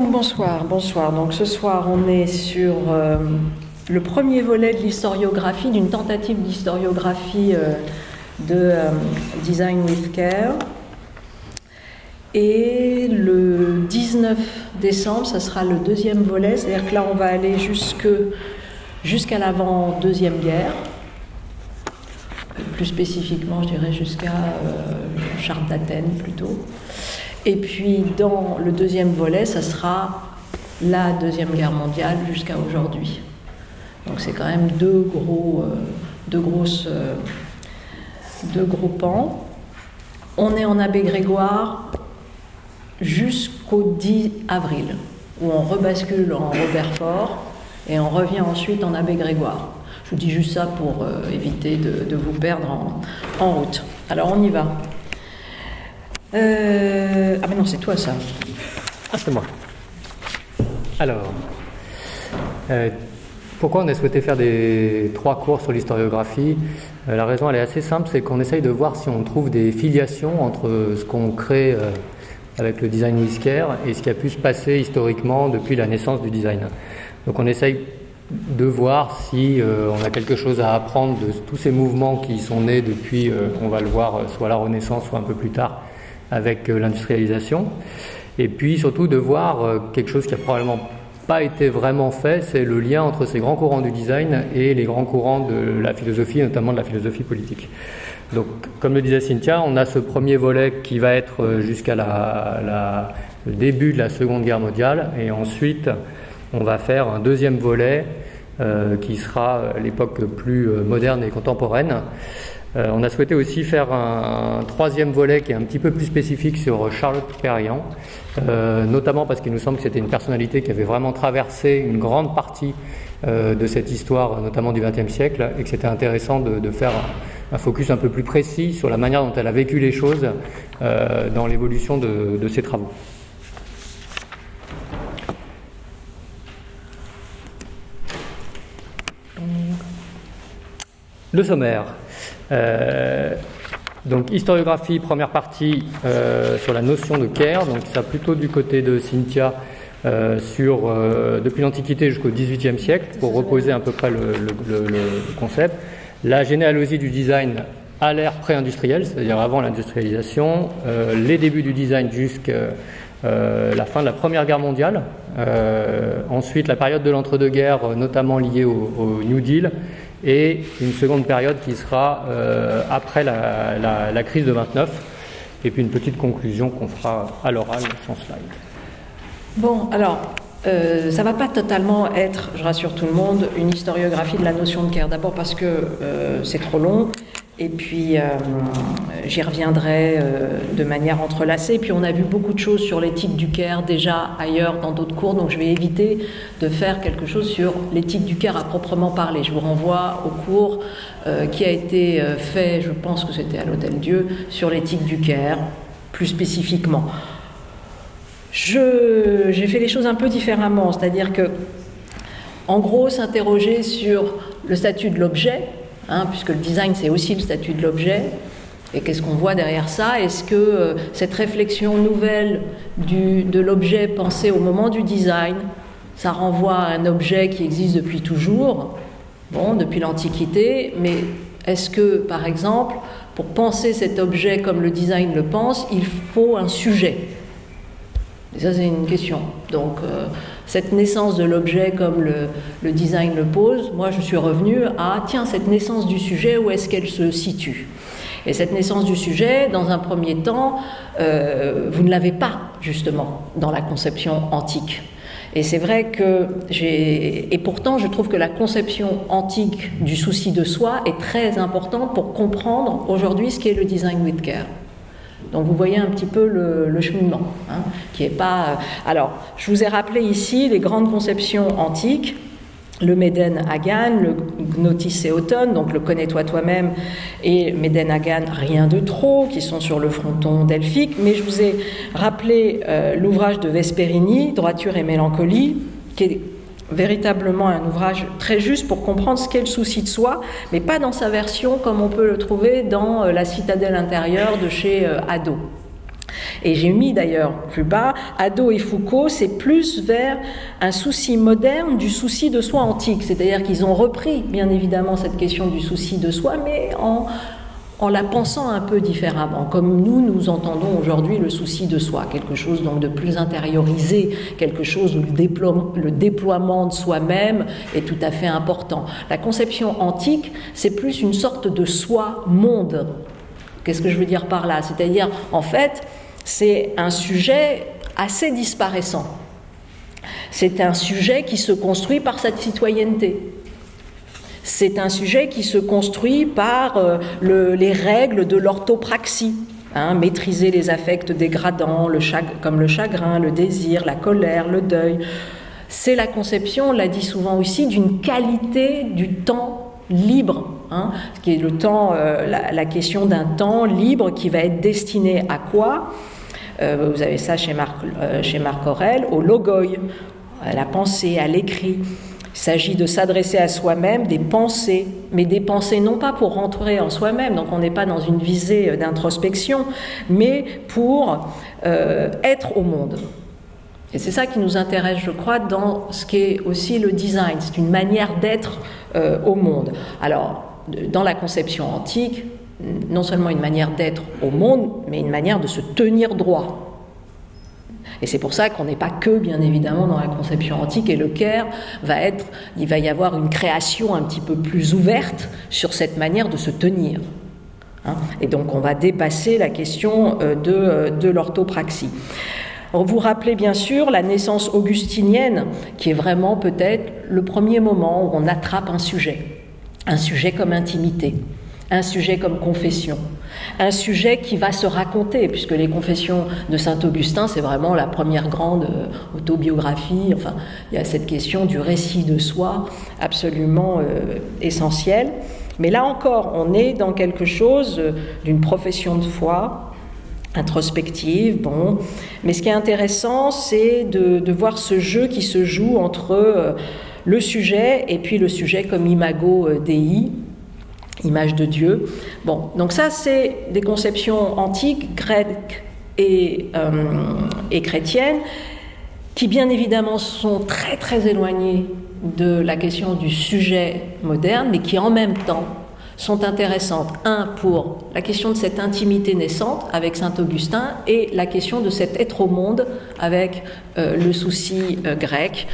Bonsoir, bonsoir. Donc ce soir, on est sur euh, le premier volet de l'historiographie, d'une tentative d'historiographie euh, de euh, Design with Care. Et le 19 décembre, ça sera le deuxième volet, c'est-à-dire que là, on va aller jusqu'à l'avant-deuxième guerre, plus spécifiquement, je dirais, jusqu'à le charte d'Athènes plutôt. Et puis dans le deuxième volet, ça sera la Deuxième Guerre mondiale jusqu'à aujourd'hui. Donc c'est quand même deux gros, euh, deux grosses, euh, deux gros pans. On est en Abbé Grégoire jusqu'au 10 avril, où on rebascule en Robert Fort et on revient ensuite en Abbé Grégoire. Je vous dis juste ça pour euh, éviter de, vous perdre en, en route. Alors on y va. Euh, ah mais non, c'est toi ça. Ah, c'est moi. Alors, euh, pourquoi on a souhaité faire des trois cours sur l'historiographie euh, La raison, elle est assez simple, c'est qu'on essaye de voir si on trouve des filiations entre ce qu'on crée avec le design whisker et ce qui a pu se passer historiquement depuis la naissance du design. Donc on essaye de voir si on a quelque chose à apprendre de tous ces mouvements qui sont nés depuis, on va le voir, soit la Renaissance, soit un peu plus tard, avec euh, l'industrialisation. Et puis surtout de voir euh, quelque chose qui a probablement pas été vraiment fait, c'est le lien entre ces grands courants du design et les grands courants de la philosophie, notamment de la philosophie politique. Donc, comme le disait Cynthia, on a ce premier volet qui va être euh, jusqu'à la, le début de la Seconde Guerre mondiale, et ensuite on va faire un deuxième volet qui sera l'époque plus moderne et contemporaine, euh, on a souhaité aussi faire un, troisième volet qui est un petit peu plus spécifique sur Charlotte Perriand, euh, notamment parce qu'il nous semble que c'était une personnalité qui avait vraiment traversé une grande partie euh, de cette histoire, notamment du XXe siècle, et que c'était intéressant de, faire un, focus un peu plus précis sur la manière dont elle a vécu les choses dans l'évolution de, de ses travaux. Le sommaire. Euh, donc historiographie, première partie euh, sur la notion de care, donc ça plutôt du côté de Cynthia euh, sur depuis l'Antiquité jusqu'au XVIIIe siècle pour reposer à peu près le, concept. La généalogie du design à l'ère pré-industrielle, c'est-à-dire avant l'industrialisation, les débuts du design jusqu'à la fin de la Première Guerre mondiale, ensuite la période de l'entre-deux-guerres, notamment liée au, New Deal, et une seconde période qui sera euh, après la, crise de 29, et puis une petite conclusion qu'on fera à l'oral sans slide. Bon, alors, euh, ça ne va pas totalement être, je rassure tout le monde, une historiographie de la notion de care. D'abord parce que euh, c'est trop long, et puis, euh, j'y reviendrai euh, de manière entrelacée. Et puis, on a vu beaucoup de choses sur l'éthique du CARE déjà ailleurs dans d'autres cours, donc je vais éviter de faire quelque chose sur l'éthique du CARE à proprement parler. Je vous renvoie au cours euh, qui a été fait, je pense que c'était à l'Hôtel Dieu, sur l'éthique du CARE, plus spécifiquement. J'ai fait les choses un peu différemment, c'est-à-dire que, en gros, s'interroger sur le statut de l'objet, Hein, puisque le design c'est aussi le statut de l'objet. Et qu'est-ce qu'on voit derrière ça? Est-ce que euh, cette réflexion nouvelle de l'objet pensé au moment du design, ça renvoie à un objet qui existe depuis toujours, bon, depuis l'Antiquité, mais est-ce que, par exemple, pour penser cet objet comme le design le pense, il faut un sujet? Et ça, c'est une question. Donc, euh, cette naissance de l'objet comme le, design le pose, moi je suis revenu à, tiens, cette naissance du sujet, où est-ce qu'elle se situe? Et cette naissance du sujet, dans un premier temps, euh, vous ne l'avez pas justement dans la conception antique. Et c'est vrai que j'ai. Et pourtant, je trouve que la conception antique du souci de soi est très importante pour comprendre aujourd'hui ce qu'est le design with care. Donc vous voyez un petit peu le, cheminement, hein, qui est pas. Euh, alors, je vous ai rappelé ici les grandes conceptions antiques le Méden Hagan, le Gnotis Auton, donc le Connais-toi toi-même, et Méden Hagan, rien de trop, qui sont sur le fronton delphique. Mais je vous ai rappelé euh, l'ouvrage de Vesperini, Droiture et mélancolie, qui est véritablement un ouvrage très juste pour comprendre ce qu'est le souci de soi, mais pas dans sa version comme on peut le trouver dans euh, La citadelle intérieure de chez euh, Hadot. Et j'ai mis d'ailleurs plus bas, Ado et Foucault, c'est plus vers un souci moderne du souci de soi antique. C'est-à-dire qu'ils ont repris, bien évidemment, cette question du souci de soi, mais en, en la pensant un peu différemment, comme nous, nous entendons aujourd'hui le souci de soi, quelque chose donc de plus intériorisé, quelque chose où le, le déploiement de soi-même est tout à fait important. La conception antique, c'est plus une sorte de soi-monde. Qu'est-ce que je veux dire par là? C'est-à-dire, en fait, c'est un sujet assez disparaissant. C'est un sujet qui se construit par sa citoyenneté. C'est un sujet qui se construit par euh, les règles de l'orthopraxie. Hein, maîtriser les affects dégradants, comme le chagrin, le désir, la colère, le deuil. C'est la conception, on l'a dit souvent aussi, d'une qualité du temps libre, hein, qui est le temps, euh, la, question d'un temps libre qui va être destiné à quoi? Euh, Vous avez ça chez Marc, Marc Aurel, au logoi, à la pensée, à l'écrit. Il s'agit de s'adresser à soi-même des pensées, mais des pensées non pas pour rentrer en soi-même, donc on n'est pas dans une visée d'introspection, mais pour euh, être au monde. Et c'est ça qui nous intéresse, je crois, dans ce qu'est aussi le design. C'est une manière d'être euh, au monde. Alors, dans la conception antique, non seulement une manière d'être au monde, mais une manière de se tenir droit. Et c'est pour ça qu'on n'est pas que, bien évidemment, dans la conception antique. Et le Caire va être, il va y avoir une création un petit peu plus ouverte sur cette manière de se tenir. Hein. et donc, on va dépasser la question euh, de, euh, de l'orthopraxie. Vous rappelez bien sûr la naissance augustinienne, qui est vraiment peut-être le premier moment où on attrape un sujet, un sujet comme intimité, un sujet comme confession, un sujet qui va se raconter, puisque les confessions de Saint Augustin, c'est vraiment la première grande euh, autobiographie. Enfin, il y a cette question du récit de soi absolument euh, essentielle. Mais là encore, on est dans quelque chose euh, d'une profession de foi introspective, bon. Mais ce qui est intéressant, c'est de, voir ce jeu qui se joue entre le sujet et puis le sujet comme imago Dei, image de Dieu. Bon, donc ça, c'est des conceptions antiques, grecques et, euh, et, chrétiennes, qui bien évidemment sont très très éloignées de la question du sujet moderne, mais qui en même temps sont intéressantes. Un, pour la question de cette intimité naissante avec Saint Augustin et la question de cet être au monde avec euh, le souci euh, grec.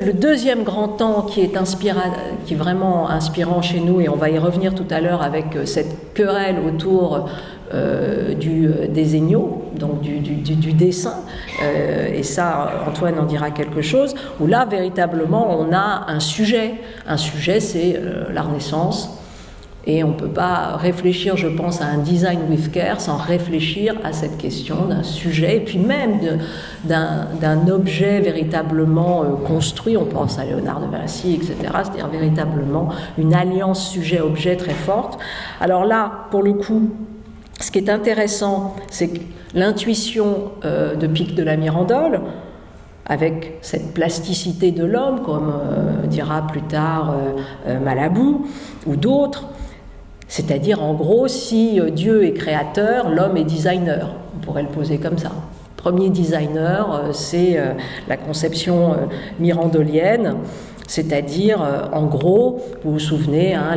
Le deuxième grand temps qui est, est vraiment inspirant chez nous, et on va y revenir tout à l'heure avec euh, cette querelle autour euh, du, euh, des donc du, du, dessin, et ça Antoine en dira quelque chose, où là véritablement on a un sujet. Un sujet c'est la Renaissance, et on ne peut pas réfléchir, je pense, à un design with care sans réfléchir à cette question d'un sujet, et puis même d'un objet véritablement euh, construit. On pense à Léonard de Vinci, etc. C'est-à-dire véritablement une alliance sujet-objet très forte. Alors là, pour le coup, ce qui est intéressant, c'est que l'intuition euh, de Pic de la Mirandole, avec cette plasticité de l'homme, comme euh, dira plus tard Malabou ou d'autres, c'est-à-dire, en gros, si euh, Dieu est créateur, l'homme est designer. On pourrait le poser comme ça. Premier designer, euh, c'est euh, la conception mirandolienne. C'est-à-dire, en gros, vous vous souvenez, hein,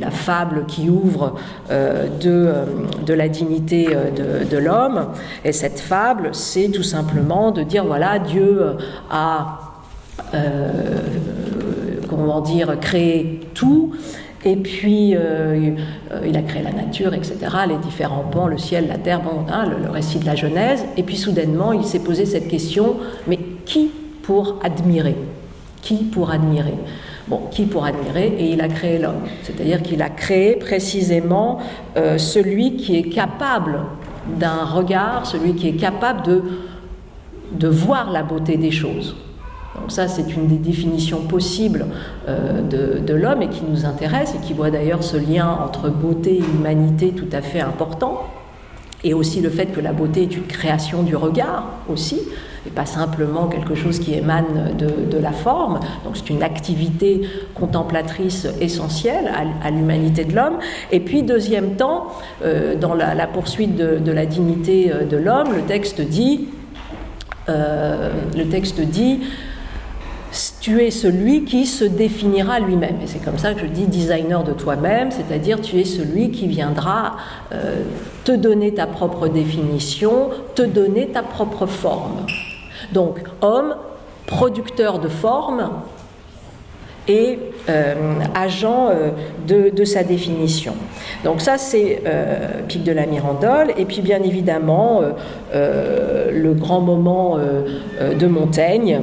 la fable qui ouvre de, la dignité de, de l'homme. Et cette fable, c'est tout simplement de dire, voilà, Dieu a, comment dire, créé tout, et puis, euh, il a créé la nature, etc., les différents pans, le ciel, la terre, bon, hein, le, récit de la Genèse. Et puis, soudainement, il s'est posé cette question, mais qui pour admirer? Qui pour admirer? Bon, qui pour admirer? Et il a créé l'homme. C'est-à-dire qu'il a créé précisément euh, celui qui est capable d'un regard, celui qui est capable de voir la beauté des choses. Donc ça, c'est une des définitions possibles euh, de, l'homme et qui nous intéresse et qui voit d'ailleurs ce lien entre beauté et humanité tout à fait important. et aussi le fait que la beauté est une création du regard aussi, et pas simplement quelque chose qui émane de, la forme. Donc c'est une activité contemplatrice essentielle à, l'humanité de l'homme. Et puis deuxième temps, euh, dans la, poursuite de, la dignité euh, de l'homme, le texte dit, le texte dit tu es celui qui se définira lui-même. Et c'est comme ça que je dis designer de toi-même, c'est-à-dire tu es celui qui viendra te donner ta propre définition, te donner ta propre forme. Donc homme, producteur de forme et euh, agent euh, de, sa définition. Donc ça c'est euh, Pic de la Mirandole et puis bien évidemment le grand moment de Montaigne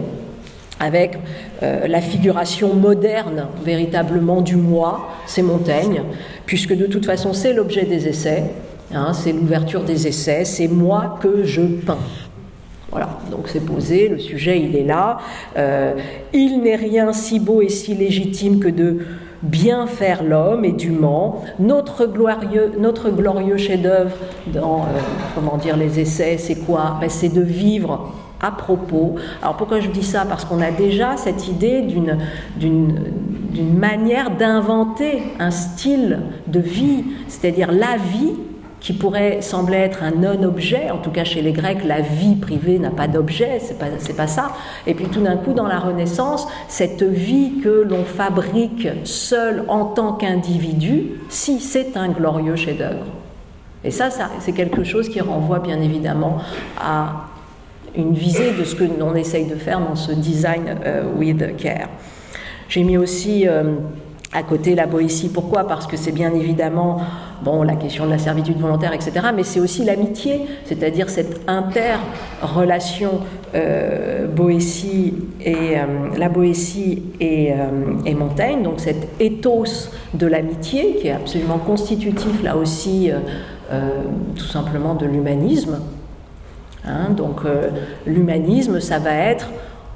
avec la figuration moderne véritablement du moi, c'est Montaigne, puisque de toute façon c'est l'objet des essais, hein, c'est l'ouverture des essais, c'est moi que je peins. Voilà, donc c'est posé, le sujet il est là. Euh, il n'est rien si beau et si légitime que de bien faire l'homme et dûment. Notre glorieux, notre glorieux chef-d'œuvre dans euh, comment dire les essais, c'est quoi? Ben, C'est de vivre à propos. Alors pourquoi je dis ça? Parce qu'on a déjà cette idée d'une, d'une manière d'inventer un style de vie, c'est-à-dire la vie qui pourrait sembler être un non-objet, en tout cas chez les Grecs, la vie privée n'a pas d'objet, c'est pas, pas ça. Et puis tout d'un coup, dans la Renaissance, cette vie que l'on fabrique seul en tant qu'individu, si c'est un glorieux chef-d'œuvre. Et ça, ça c'est quelque chose qui renvoie bien évidemment à une visée de ce que l'on essaye de faire dans ce design euh, with care. J'ai mis aussi euh, à côté la Boétie. Pourquoi? Parce que c'est bien évidemment bon, la question de la servitude volontaire, etc., mais c'est aussi l'amitié, c'est-à-dire cette interrelation euh, Boétie et, euh, la Boétie et, et, Montaigne, donc cet ethos de l'amitié qui est absolument constitutif là aussi tout simplement de l'humanisme. Hein, donc l'humanisme, ça va être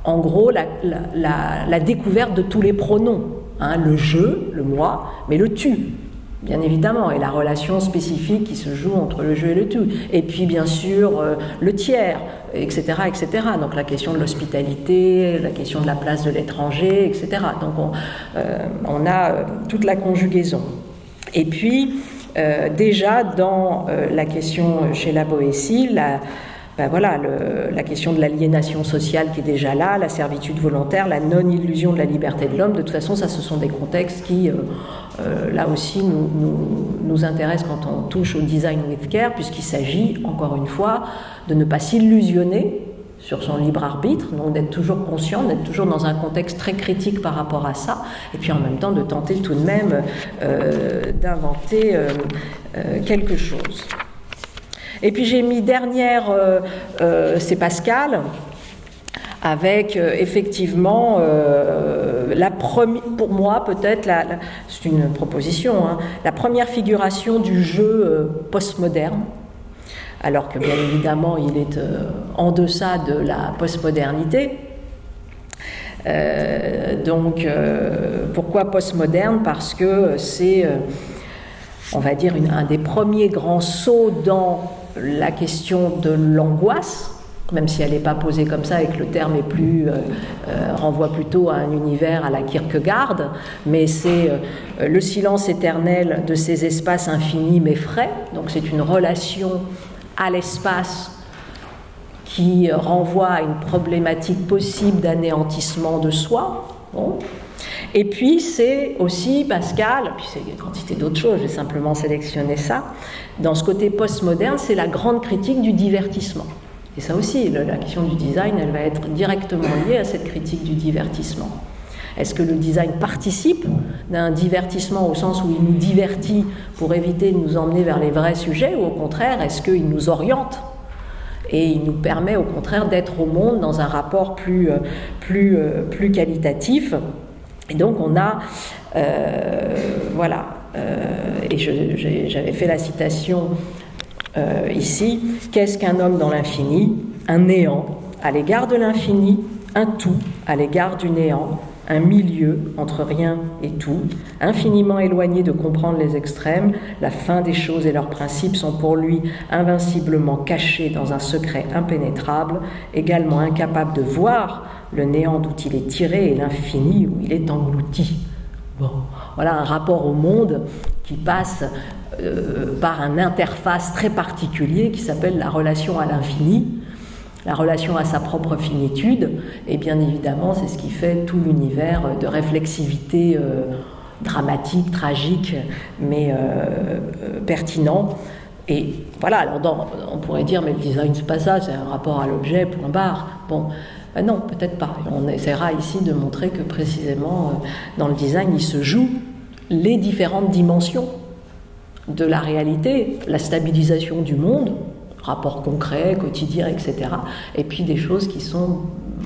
en gros la, découverte de tous les pronoms. Hein, le je, le moi, mais le tu, bien évidemment, et la relation spécifique qui se joue entre le je et le tu. Et puis, bien sûr, euh, le tiers, etc., etc. Donc, la question de l'hospitalité, la question de la place de l'étranger, etc. Donc, on, euh, a euh, toute la conjugaison. Et puis, déjà, dans la question chez la Boétie, la ben voilà, la question de l'aliénation sociale qui est déjà là, la servitude volontaire, la non-illusion de la liberté de l'homme, de toute façon, ça, ce sont des contextes qui, euh, euh, là aussi, nous, intéressent quand on touche au design with care, puisqu'il s'agit, encore une fois, de ne pas s'illusionner sur son libre arbitre, donc d'être toujours conscient, d'être toujours dans un contexte très critique par rapport à ça, et puis en même temps de tenter tout de même euh, d'inventer quelque chose. Et puis j'ai mis dernière, euh, euh, c'est Pascal, avec euh, effectivement la première, pour moi peut-être, c'est une proposition, hein, la première figuration du jeu postmoderne alors que bien évidemment il est en deçà de la postmodernité. donc pourquoi postmoderne? Parce que c'est, on va dire, un des premiers grands sauts dans la question de l'angoisse, même si elle n'est pas posée comme ça et que le terme est plus, euh, euh, renvoie plutôt à un univers à la Kierkegaard, mais c'est euh, le silence éternel de ces espaces infinis mais frais, donc c'est une relation à l'espace qui renvoie à une problématique possible d'anéantissement de soi. Et puis c'est aussi Pascal, puis c'est une quantité d'autres choses, j'ai simplement sélectionné ça, dans ce côté postmoderne, c'est la grande critique du divertissement. Et ça aussi, la question du design, elle va être directement liée à cette critique du divertissement. Est-ce que le design participe d'un divertissement au sens où il nous divertit pour éviter de nous emmener vers les vrais sujets, ou au contraire, est-ce qu'il nous oriente et il nous permet au contraire d'être au monde dans un rapport plus, euh, plus, euh, plus qualitatif et donc on a, euh, voilà, euh, et j'avais fait la citation euh, ici, qu'est-ce qu'un homme dans l'infini? Un néant à l'égard de l'infini, un tout à l'égard du néant, un milieu entre rien et tout, infiniment éloigné de comprendre les extrêmes, la fin des choses et leurs principes sont pour lui invinciblement cachés dans un secret impénétrable, également incapable de voir le néant d'où il est tiré et l'infini où il est englouti. Bon, voilà un rapport au monde qui passe euh, par un interface très particulier qui s'appelle la relation à l'infini, la relation à sa propre finitude, et bien évidemment, c'est ce qui fait tout l'univers de réflexivité euh, dramatique, tragique, mais euh, pertinent. Et voilà, alors on pourrait dire, mais le design, c'est pas ça, c'est un rapport à l'objet, point barre. Bon, ben non, peut-être pas. On essaiera ici de montrer que précisément, dans le design, il se joue les différentes dimensions de la réalité, la stabilisation du monde, rapport concret, quotidien, etc. Et puis des choses qui sont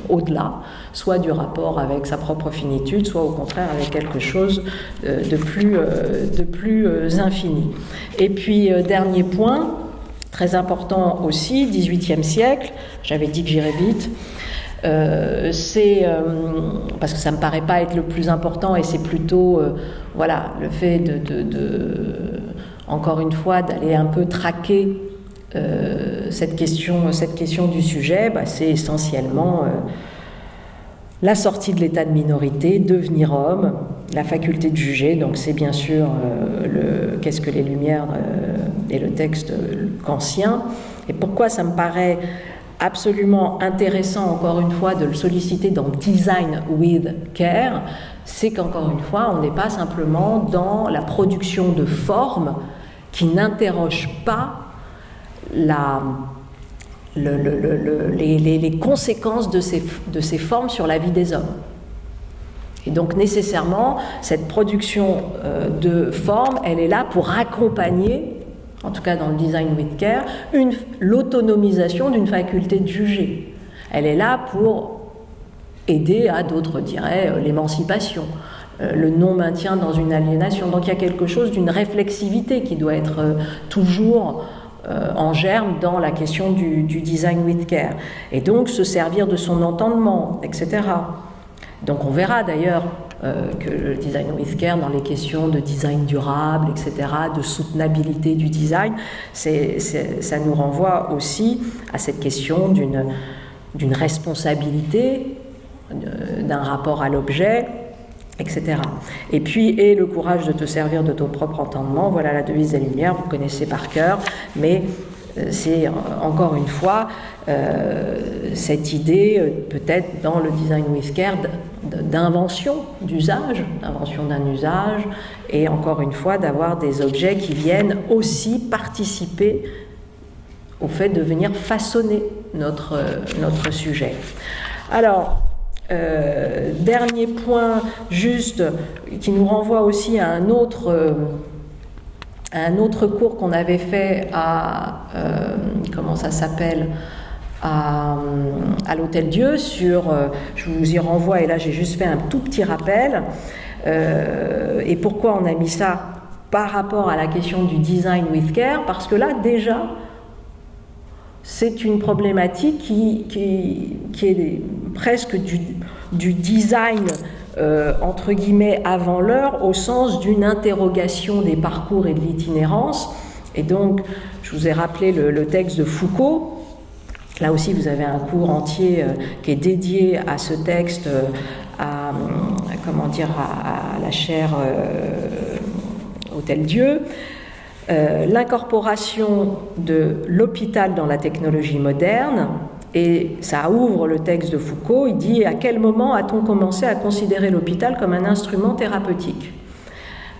au-delà, soit du rapport avec sa propre finitude, soit au contraire avec quelque chose euh, de plus, euh, de plus euh, infini. Et puis, dernier point, très important aussi, 18e siècle, j'avais dit que j'irais vite, c'est parce que ça me paraît pas être le plus important et c'est plutôt voilà le fait de, encore une fois d'aller un peu traquer euh, cette, question, cette question du sujet, bah, c'est essentiellement euh, la sortie de l'état de minorité, devenir homme, la faculté de juger, donc c'est bien sûr euh, le Qu'est-ce que les Lumières et le texte kantien. Et pourquoi ça me paraît absolument intéressant, encore une fois, de le solliciter dans Design with Care, c'est qu'encore une fois, on n'est pas simplement dans la production de formes qui n'interrogent pas la, les, conséquences de ces, de ces formes sur la vie des hommes. Et donc nécessairement, cette production euh, de formes, elle est là pour accompagner, en tout cas dans le design with care, l'autonomisation d'une faculté de juger. Elle est là pour aider à, d'autres diraient, euh, l'émancipation, euh, le non-maintien dans une aliénation. Donc il y a quelque chose d'une réflexivité qui doit être toujours euh, en germe dans la question du, design with care. Et donc se servir de son entendement, etc. Donc on verra d'ailleurs euh, que le design care dans les questions de design durable, etc., de soutenabilité du design, ça nous renvoie aussi à cette question d'une responsabilité, euh, d'un rapport à l'objet, etc. Et puis, et le courage de te servir de ton propre entendement, voilà la devise des Lumières, vous connaissez par cœur, mais euh, c'est encore une fois cette idée, euh, peut-être dans le design with care, d'invention d'usage, d'invention d'un usage, et encore une fois d'avoir des objets qui viennent aussi participer au fait de venir façonner notre, notre sujet. Alors, euh, dernier point, juste, qui nous renvoie aussi à un autre, euh, cours qu'on avait fait à, euh, comment ça s'appelle, à, à l'Hôtel Dieu sur, je vous y renvoie, et là j'ai juste fait un tout petit rappel, et pourquoi on a mis ça par rapport à la question du design with care, parce que là déjà, c'est une problématique qui, qui, est presque du, du design euh, entre guillemets avant l'heure au sens d'une interrogation des parcours et de l'itinérance. Et donc, je vous ai rappelé le, texte de Foucault. Là aussi, vous avez un cours entier euh, qui est dédié à ce texte, euh, à, comment dire, à, la chaire Hôtel Dieu. Euh, l'incorporation de l'hôpital dans la technologie moderne, et ça ouvre le texte de Foucault, il dit à quel moment a-t-on commencé à considérer l'hôpital comme un instrument thérapeutique?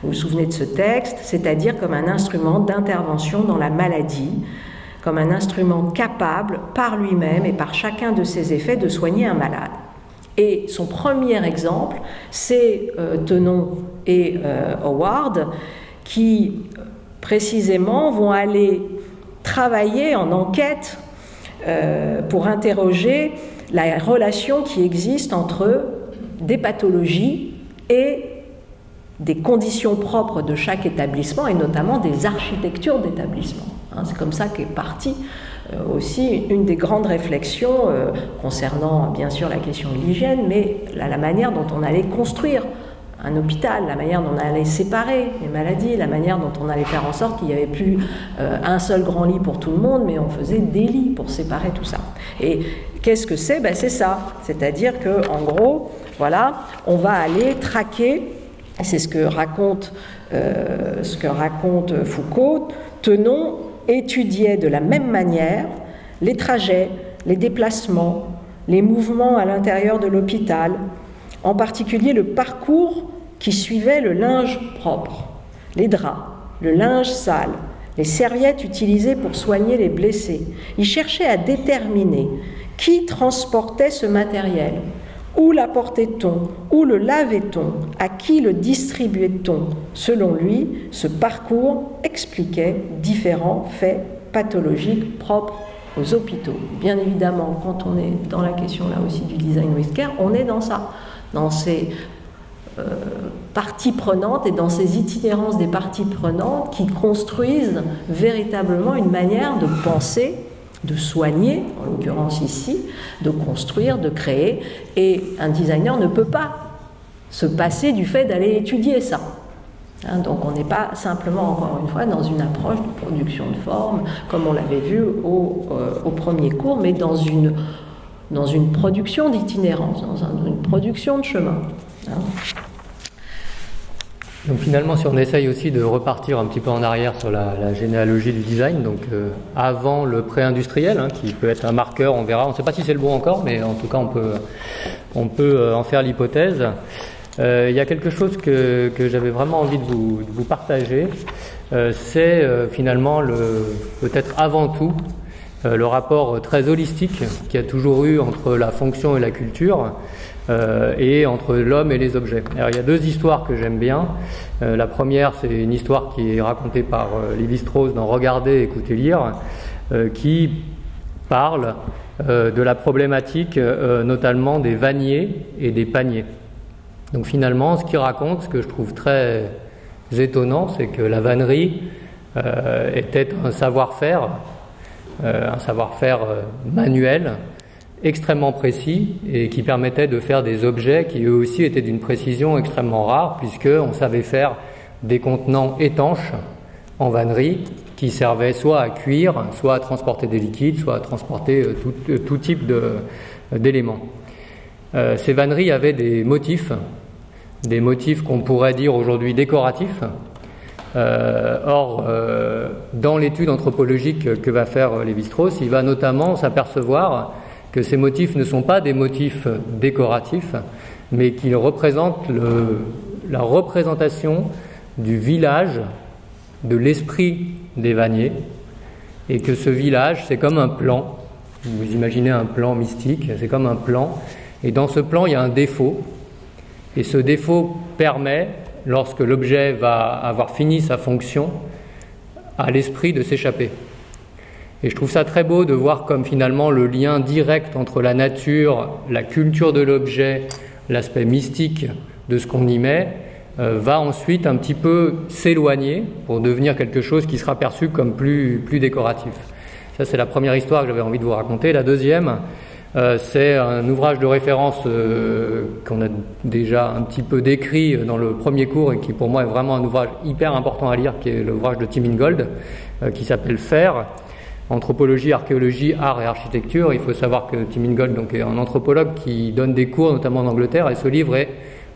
Vous vous souvenez de ce texte, c'est-à-dire comme un instrument d'intervention dans la maladie, comme un instrument capable par lui-même et par chacun de ses effets de soigner un malade. Et son premier exemple, c'est euh, Tenon et euh, Howard, qui précisément, vont aller travailler en enquête euh, pour interroger la relation qui existe entre des pathologies et des conditions propres de chaque établissement et notamment des architectures d'établissement. Hein, c'est comme ça qu'est partie aussi une des grandes réflexions concernant bien sûr la question de l'hygiène, mais la, manière dont on allait construire un hôpital, la manière dont on allait séparer les maladies, la manière dont on allait faire en sorte qu'il n'y avait plus un seul grand lit pour tout le monde, mais on faisait des lits pour séparer tout ça. Et qu'est-ce que c'est? Ben, C'est ça. C'est-à-dire que, en gros, voilà, on va aller traquer, c'est ce que raconte, euh, ce que raconte Foucault, Tenon étudiait de la même manière les trajets, les déplacements, les mouvements à l'intérieur de l'hôpital, en particulier le parcours qui suivait le linge propre, les draps, le linge sale, les serviettes utilisées pour soigner les blessés. Il cherchait à déterminer qui transportait ce matériel, où l'apportait-on Où le lavait-on? À qui le distribuait-on? Selon lui, ce parcours expliquait différents faits pathologiques propres aux hôpitaux. Bien évidemment, quand on est dans la question là aussi du design with care, on est dans ça, dans ces euh, parties prenantes et dans ces itinérances des parties prenantes qui construisent véritablement une manière de penser de soigner, en l'occurrence ici, de construire, de créer, et un designer ne peut pas se passer du fait d'aller étudier ça. Hein, donc on n'est pas simplement, encore une fois, dans une approche de production de forme, comme on l'avait vu au, euh, premier cours, mais dans une, production d'itinérance, dans une production de chemin. Hein. Donc finalement, si on essaye aussi de repartir un petit peu en arrière sur la, généalogie du design, donc euh, avant le pré-industriel, hein, qui peut être un marqueur, on verra, on ne sait pas si c'est le bon encore, mais en tout cas on peut, on peut euh, en faire l'hypothèse. Euh, il y a quelque chose que, que j'avais vraiment envie de vous, de vous partager, c'est finalement peut-être avant tout le rapport très holistique qu'il y a toujours eu entre la fonction et la culture. Euh, et entre l'homme et les objets. Alors, il y a deux histoires que j'aime bien. Euh, la première, c'est une histoire qui est racontée par euh, Lévi-Strauss dans Regarder, écouter, lire, qui parle de la problématique notamment des vanniers et des paniers. Donc finalement, ce qu'il raconte, ce que je trouve très étonnant, c'est que la vannerie était un savoir-faire, un savoir-faire manuel, extrêmement précis et qui permettait de faire des objets qui eux aussi étaient d'une précision extrêmement rare puisqu'on savait faire des contenants étanches en vannerie qui servaient soit à cuire, soit à transporter des liquides, soit à transporter euh, tout, tout type d'éléments. Euh, ces vanneries avaient des motifs, des motifs qu'on pourrait dire aujourd'hui décoratifs. Euh, or, euh, dans l'étude anthropologique que va faire Lévi-Strauss, il va notamment s'apercevoir que ces motifs ne sont pas des motifs décoratifs, mais qu'ils représentent la représentation du village, de l'esprit des vanniers, et que ce village, c'est comme un plan. Vous imaginez un plan mystique, c'est comme un plan, et dans ce plan, il y a un défaut, et ce défaut permet, lorsque l'objet va avoir fini sa fonction, à l'esprit de s'échapper. Et je trouve ça très beau de voir comme finalement le lien direct entre la nature, la culture de l'objet, l'aspect mystique de ce qu'on y met, euh, va ensuite un petit peu s'éloigner pour devenir quelque chose qui sera perçu comme plus, plus décoratif. Ça, c'est la première histoire que j'avais envie de vous raconter. La deuxième, euh, c'est un ouvrage de référence euh, qu'on a déjà un petit peu décrit dans le premier cours et qui pour moi est vraiment un ouvrage hyper important à lire, qui est l'ouvrage de Tim Ingold, qui s'appelle Faire anthropologie, archéologie, art et architecture. Il faut savoir que Tim Ingold donc, est un anthropologue qui donne des cours, notamment en Angleterre, et ce livre est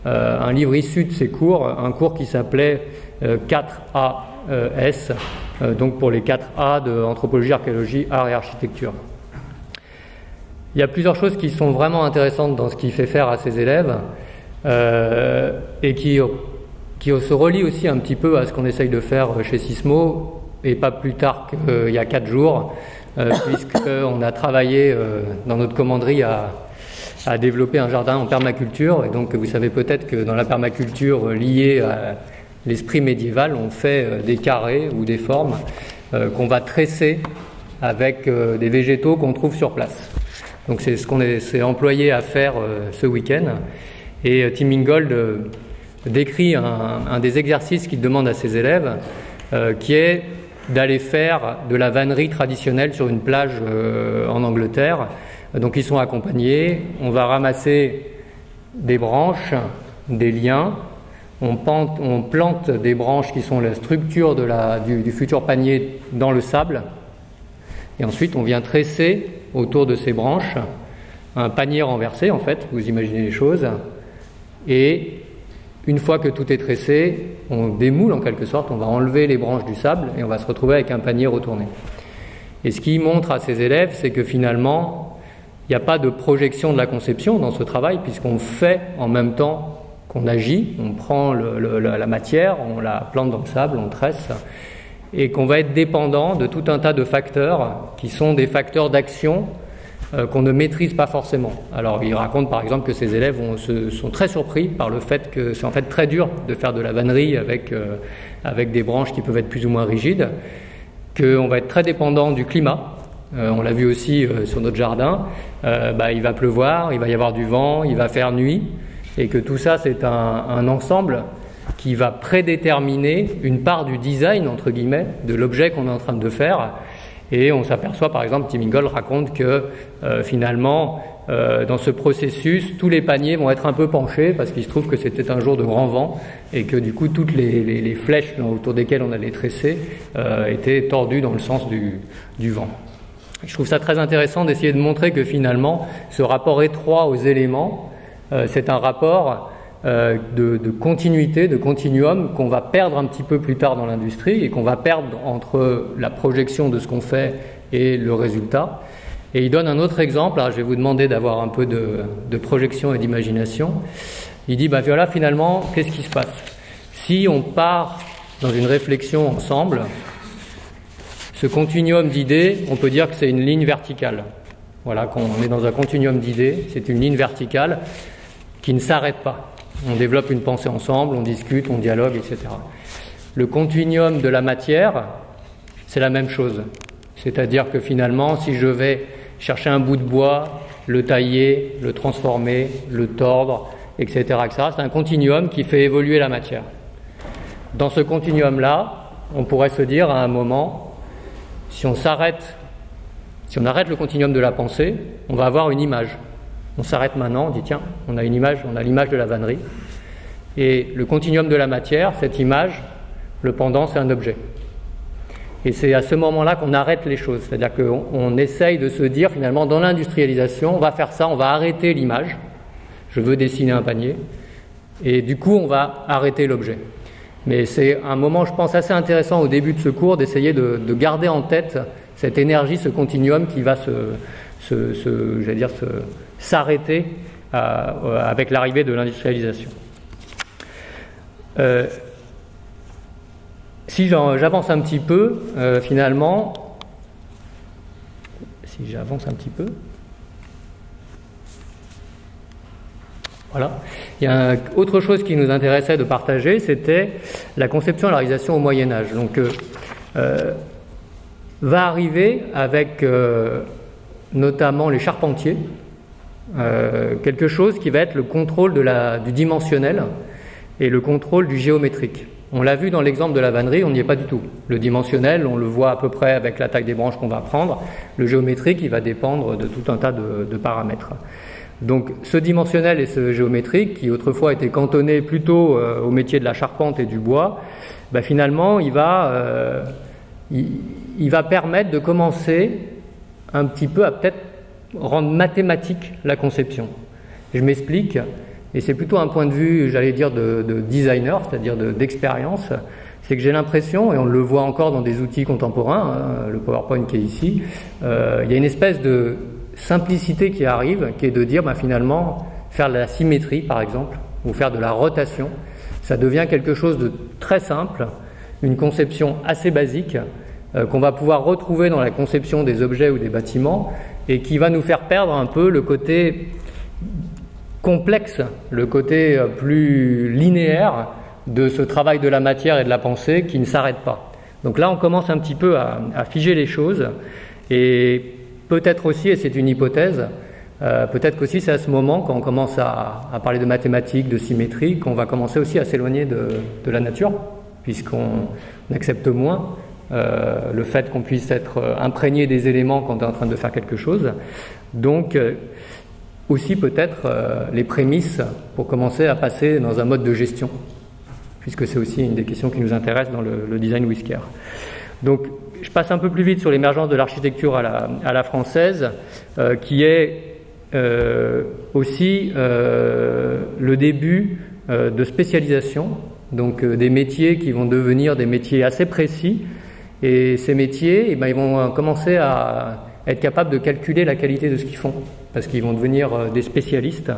euh, un livre issu de ses cours, un cours qui s'appelait 4AS, euh, donc pour les 4 A de anthropologie, archéologie, art et architecture. Il y a plusieurs choses qui sont vraiment intéressantes dans ce qu'il fait faire à ses élèves euh, et qui, qui se relient aussi un petit peu à ce qu'on essaye de faire chez Sismo et pas plus tard qu'il y a quatre jours, euh, puisqu'on a travaillé euh, dans notre commanderie à, à, développer un jardin en permaculture. Et donc, vous savez peut-être que dans la permaculture liée à l'esprit médiéval, on fait euh, des carrés ou des formes qu'on va tresser avec des végétaux qu'on trouve sur place. Donc, c'est ce qu'on s'est employé à faire ce week-end. Et Tim Ingold décrit un, un, des exercices qu'il demande à ses élèves, qui est d'aller faire de la vannerie traditionnelle sur une plage en Angleterre. Donc ils sont accompagnés, on va ramasser des branches, des liens, on, plante, des branches qui sont la structure du, futur panier dans le sable, et ensuite on vient tresser autour de ces branches un panier renversé, en fait, vous imaginez les choses, et une fois que tout est tressé, on démoule en quelque sorte, on va enlever les branches du sable et on va se retrouver avec un panier retourné. Et ce qui montre à ses élèves, c'est que finalement, il n'y a pas de projection de la conception dans ce travail, puisqu'on fait en même temps qu'on agit, on prend la matière, on la plante dans le sable, on tresse, et qu'on va être dépendant de tout un tas de facteurs qui sont des facteurs d'action euh, qu'on ne maîtrise pas forcément. Alors il raconte par exemple que ses élèves se, sont très surpris par le fait que c'est en fait très dur de faire de la vannerie avec, euh, avec des branches qui peuvent être plus ou moins rigides, qu'on va être très dépendant du climat. Euh, on l'a vu aussi sur notre jardin, bah, il va pleuvoir, il va y avoir du vent, il va faire nuit et que tout ça c'est un, ensemble qui va prédéterminer une part du design entre guillemets de l'objet qu'on est en train de faire. Et on s'aperçoit par exemple, Tim Ingold raconte que euh, finalement euh, dans ce processus, tous les paniers vont être un peu penchés parce qu'il se trouve que c'était un jour de grand vent et que du coup toutes les, flèches autour desquelles on allait tresser euh, étaient tordues dans le sens du, du vent. Je trouve ça très intéressant d'essayer de montrer que finalement ce rapport étroit aux éléments euh, c'est un rapport euh, de, continuité, de continuum qu'on va perdre un petit peu plus tard dans l'industrie et qu'on va perdre entre la projection de ce qu'on fait et le résultat. Et il donne un autre exemple, alors je vais vous demander d'avoir un peu de, projection et d'imagination. Il dit, bah voilà, finalement, qu'est-ce qui se passe? Si on part dans une réflexion ensemble, ce continuum d'idées, on peut dire que c'est une ligne verticale. Voilà, quand on est dans un continuum d'idées, c'est une ligne verticale qui ne s'arrête pas. On développe une pensée ensemble, on discute, on dialogue, etc. Le continuum de la matière, c'est la même chose. C'est-à-dire que finalement, si je vais chercher un bout de bois, le tailler, le transformer, le tordre, etc., c'est un continuum qui fait évoluer la matière. Dans ce continuum-là, on pourrait se dire à un moment, si on arrête le continuum de la pensée, on va avoir une image. On s'arrête maintenant, on dit tiens, on a une image, on a l'image de la vannerie. Et le continuum de la matière, cette image, le pendant, c'est un objet. Et c'est à ce moment-là qu'on arrête les choses. C'est-à-dire qu'on essaye de se dire finalement, dans l'industrialisation, on va faire ça, on va arrêter l'image. Je veux dessiner un panier. Et du coup, on va arrêter l'objet. Mais c'est un moment, je pense, assez intéressant au début de ce cours d'essayer de, garder en tête cette énergie, ce continuum qui va se, dire, se, s'arrêter euh, avec l'arrivée de l'industrialisation. Euh, si j'avance un petit peu, euh, finalement, si j'avance un petit peu, voilà. Il y a autre chose qui nous intéressait de partager, c'était la conception et la réalisation au Moyen Âge. Donc, va arriver avec notamment les charpentiers, euh, quelque chose qui va être le contrôle du dimensionnel et le contrôle du géométrique. On l'a vu dans l'exemple de la vannerie, on n'y est pas du tout. Le dimensionnel, on le voit à peu près avec la taille des branches qu'on va prendre. Le géométrique, il va dépendre de tout un tas de, paramètres. Donc ce dimensionnel et ce géométrique, qui autrefois étaient cantonnés plutôt euh, au métier de la charpente et du bois, bah, finalement, il va, euh, il va permettre de commencer un petit peu à peut-être rendre mathématique la conception. Je m'explique, et c'est plutôt un point de vue, j'allais dire, de, designer, c'est-à-dire d'expérience, c'est que j'ai l'impression, et on le voit encore dans des outils contemporains, hein, le PowerPoint qui est ici, euh, il y a une espèce de simplicité qui arrive, qui est de dire bah, finalement, faire de la symétrie par exemple, ou faire de la rotation, ça devient quelque chose de très simple, une conception assez basique, euh, qu'on va pouvoir retrouver dans la conception des objets ou des bâtiments, et qui va nous faire perdre un peu le côté complexe, le côté euh, plus linéaire de ce travail de la matière et de la pensée qui ne s'arrête pas. Donc là, on commence un petit peu à, figer les choses et peut-être aussi, et c'est une hypothèse, euh, peut-être qu'aussi c'est à ce moment, quand on commence à, parler de mathématiques, de symétrie, qu'on va commencer aussi à s'éloigner de, de, la nature, puisqu'on accepte moins le fait qu'on puisse être imprégné des éléments quand on est en train de faire quelque chose. Donc, aussi peut-être les prémices pour commencer à passer dans un mode de gestion, puisque c'est aussi une des questions qui nous intéresse dans le, design Whisker. Donc, je passe un peu plus vite sur l'émergence de l'architecture à la, française, euh, qui est euh, aussi euh, le début de spécialisation, donc des métiers qui vont devenir des métiers assez précis. Et ces métiers, eh ben, ils vont commencer à être capables de calculer la qualité de ce qu'ils font, parce qu'ils vont devenir des spécialistes.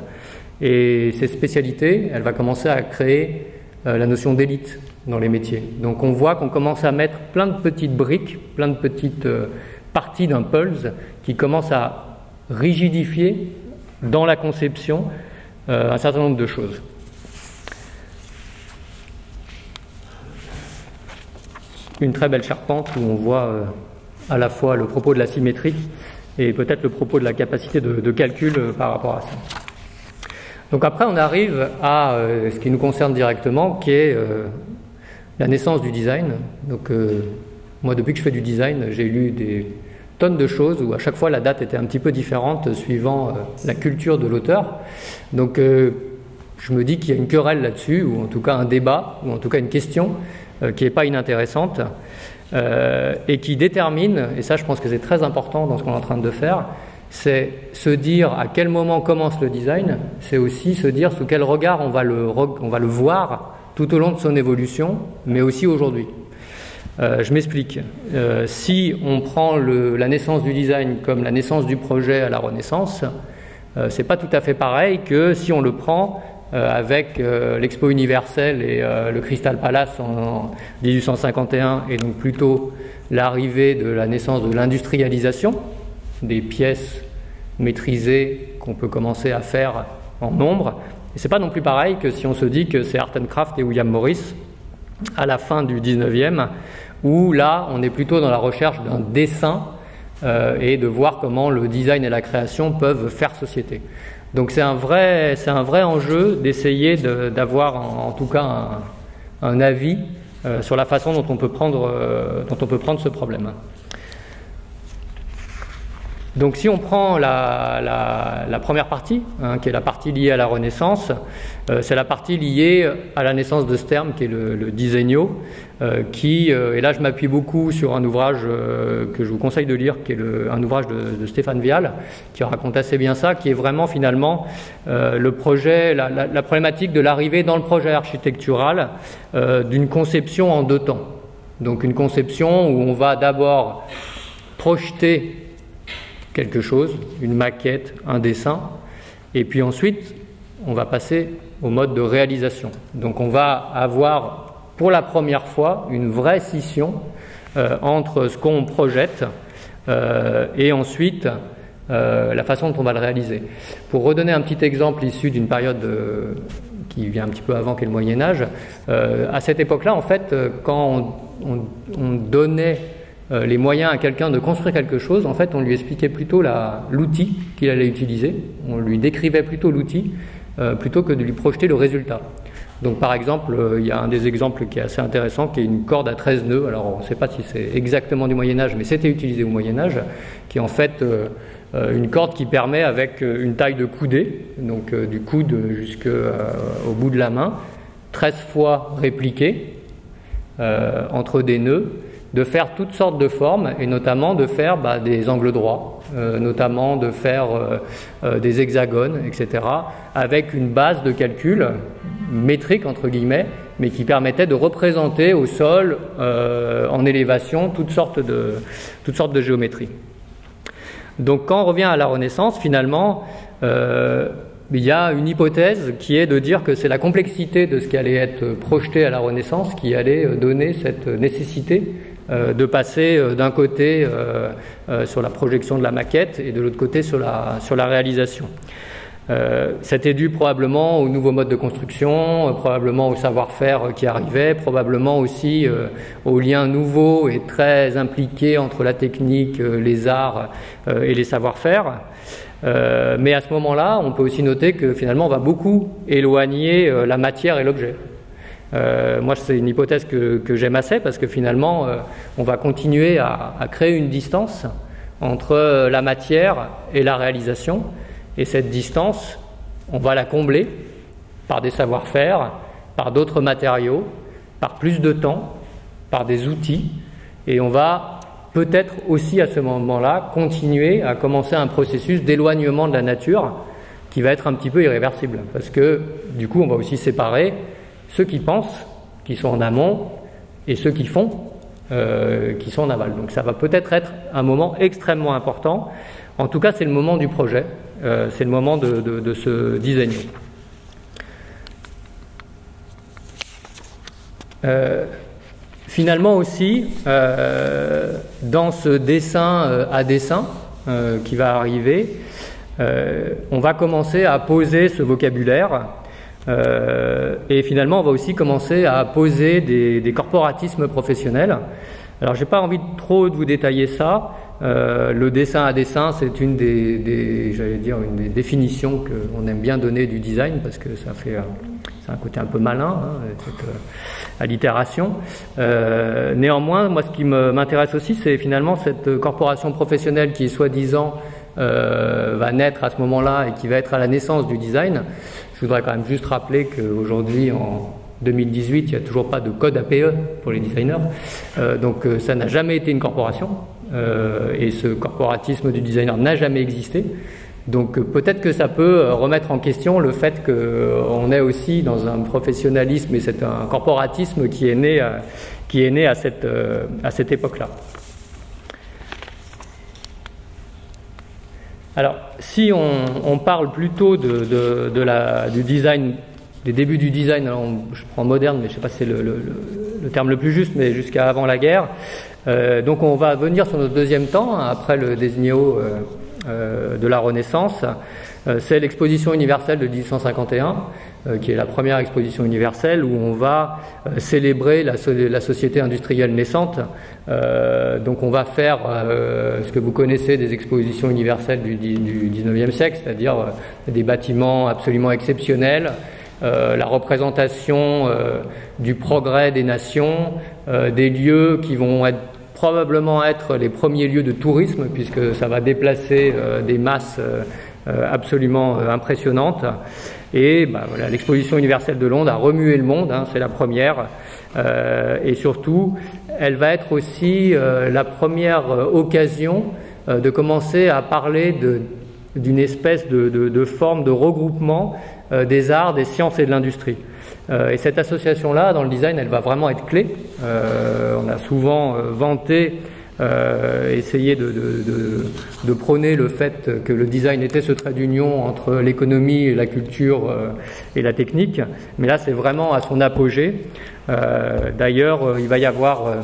Et ces spécialités, elle va commencer à créer la notion d'élite dans les métiers. Donc on voit qu'on commence à mettre plein de petites briques, plein de petites euh, parties d'un pulse qui commencent à rigidifier dans la conception euh, un certain nombre de choses. Une très belle charpente où on voit euh, à la fois le propos de la symétrie et peut-être le propos de la capacité de calcul par rapport à ça. Donc après, on arrive à ce qui nous concerne directement, qui est la naissance du design. Donc, euh, moi, depuis que je fais du design, j'ai lu des tonnes de choses où à chaque fois la date était un petit peu différente suivant euh, la culture de l'auteur. Donc, euh, je me dis qu'il y a une querelle là-dessus, ou en tout cas un débat, ou en tout cas une question qui n'est pas inintéressante et qui détermine, et ça je pense que c'est très important dans ce qu'on est en train de faire, c'est se dire à quel moment commence le design, c'est aussi se dire sous quel regard on va le, on va le voir tout au long de son évolution, mais aussi aujourd'hui. Euh, je m'explique. Euh, si on prend la naissance du design comme la naissance du projet à la Renaissance, euh, c'est pas tout à fait pareil que si on le prend avec l'Expo universelle et le Crystal Palace en, 1851, et donc plutôt l'arrivée de la naissance de l'industrialisation des pièces maîtrisées qu'on peut commencer à faire en nombre, et c'est pas non plus pareil que si on se dit que c'est Art Craft et William Morris à la fin du 19e, où là on est plutôt dans la recherche d'un dessin euh, et de voir comment le design et la création peuvent faire société. Donc c'est un vrai, enjeu d'essayer d'avoir en, tout cas un, avis euh, sur la façon dont on peut prendre, euh, dont on peut prendre ce problème. Donc si on prend la, première partie, hein, qui est la partie liée à la Renaissance, euh, c'est la partie liée à la naissance de ce terme, qui est le, le disegno, euh, qui, euh, et là je m'appuie beaucoup sur un ouvrage que je vous conseille de lire, qui est un ouvrage de, Stéphane Vial, qui raconte assez bien ça, qui est vraiment finalement le projet, la, la, problématique de l'arrivée dans le projet architectural d'une conception en deux temps. Donc une conception où on va d'abord projeter quelque chose, une maquette, un dessin, et puis ensuite on va passer au mode de réalisation. Donc on va avoir pour la première fois une vraie scission euh, entre ce qu'on projette euh, et ensuite euh, la façon dont on va le réaliser. Pour redonner un petit exemple issu d'une période qui vient un petit peu avant qu'est le Moyen Âge, à cette époque-là, en fait, quand on donnait euh, les moyens à quelqu'un de construire quelque chose, en fait, on lui expliquait plutôt l'outil qu'il allait utiliser, on lui décrivait plutôt l'outil euh, plutôt que de lui projeter le résultat. Donc, par exemple, euh, il y a un des exemples qui est assez intéressant, qui est une corde à 13 nœuds. Alors, on ne sait pas si c'est exactement du Moyen Âge, mais c'était utilisé au Moyen Âge, qui est en fait une corde qui permet, avec une taille de coudée, donc du coude jusqu'au bout de la main, 13 fois répliquée entre des nœuds, de faire toutes sortes de formes et notamment de faire bah, des angles droits, euh, notamment de faire euh, euh, des hexagones, etc., avec une base de calcul métrique entre guillemets, mais qui permettait de représenter au sol, en élévation, toutes sortes de, toutes sortes de géométries. Donc quand on revient à la Renaissance, finalement, il y a une hypothèse qui est de dire que c'est la complexité de ce qui allait être projeté à la Renaissance qui allait donner cette nécessité de passer euh, d'un côté euh, sur la projection de la maquette et de l'autre côté sur la, sur la réalisation. C'était dû probablement au nouveau mode de construction, probablement au savoir-faire qui arrivait, probablement aussi aux liens nouveaux et très impliqués entre la technique, les arts et les savoir-faire. mais à ce moment-là, on peut aussi noter que finalement, on va beaucoup éloigner la matière et l'objet. Moi, c'est une hypothèse que, j'aime assez parce que finalement, on va continuer à, créer une distance entre la matière et la réalisation. Et cette distance, on va la combler par des savoir-faire, par d'autres matériaux, par plus de temps, par des outils. Et on va peut-être aussi à ce moment-là continuer à commencer un processus d'éloignement de la nature qui va être un petit peu irréversible. Parce que du coup, on va aussi séparer ceux qui pensent, qui sont en amont, et ceux qui font, euh, qui sont en aval. Donc ça va peut-être être un moment extrêmement important. En tout cas, c'est le moment du projet, euh, c'est le moment de, de se designer. Euh, finalement aussi, dans ce dessin à dessin qui va arriver, on va commencer à poser ce vocabulaire et finalement on va aussi commencer à poser des, corporatismes professionnels. Alors j'ai pas envie de trop de vous détailler ça. le dessin à dessin, c'est une des, j'allais dire, une des définitions qu'on aime bien donner du design parce que ça fait, c'est un côté un peu malin. Hein, à l'itération. Euh, néanmoins, moi, ce qui m'intéresse aussi, c'est finalement cette corporation professionnelle qui, soi-disant, euh, va naître à ce moment-là et qui va être à la naissance du design. Je voudrais quand même juste rappeler qu'aujourd'hui, en 2018, il n'y a toujours pas de code APE pour les designers. Euh, donc ça n'a jamais été une corporation. et ce corporatisme du designer n'a jamais existé. Donc euh, peut-être que ça peut euh, remettre en question le fait qu'on euh, est aussi dans un professionnalisme et c'est un corporatisme qui est né, qui est né à cette, à cette époque-là. Alors, si on, parle plutôt de, de, la, du design, des débuts du design, je prends moderne, mais je ne sais pas si c'est le, le, terme le plus juste, mais jusqu'à avant la guerre. donc, on va venir sur notre deuxième temps, après le Desnio euh, de la Renaissance. Euh, c'est l'exposition universelle de 1851, euh, qui est la première exposition universelle où on va célébrer la, société industrielle naissante. donc on va faire ce que vous connaissez des expositions universelles du, du 19e siècle, c'est-à-dire des bâtiments absolument exceptionnels. la représentation du progrès des nations, des lieux qui vont probablement être les premiers lieux de tourisme, puisque ça va déplacer euh, des masses euh, euh, absolument impressionnantes. Et bah, voilà, l'exposition universelle de Londres a remué le monde, hein, c'est la première. et surtout, elle va être aussi la première occasion de commencer à parler d'une espèce de, de, forme de regroupement des arts, des sciences et de l'industrie. Euh, et cette association-là, dans le design, elle va vraiment être clé. Euh, on a souvent euh, essayé de, prôner le fait que le design était ce trait d'union entre l'économie et la culture et la technique. Mais là, c'est vraiment à son apogée. D'ailleurs, il va y avoir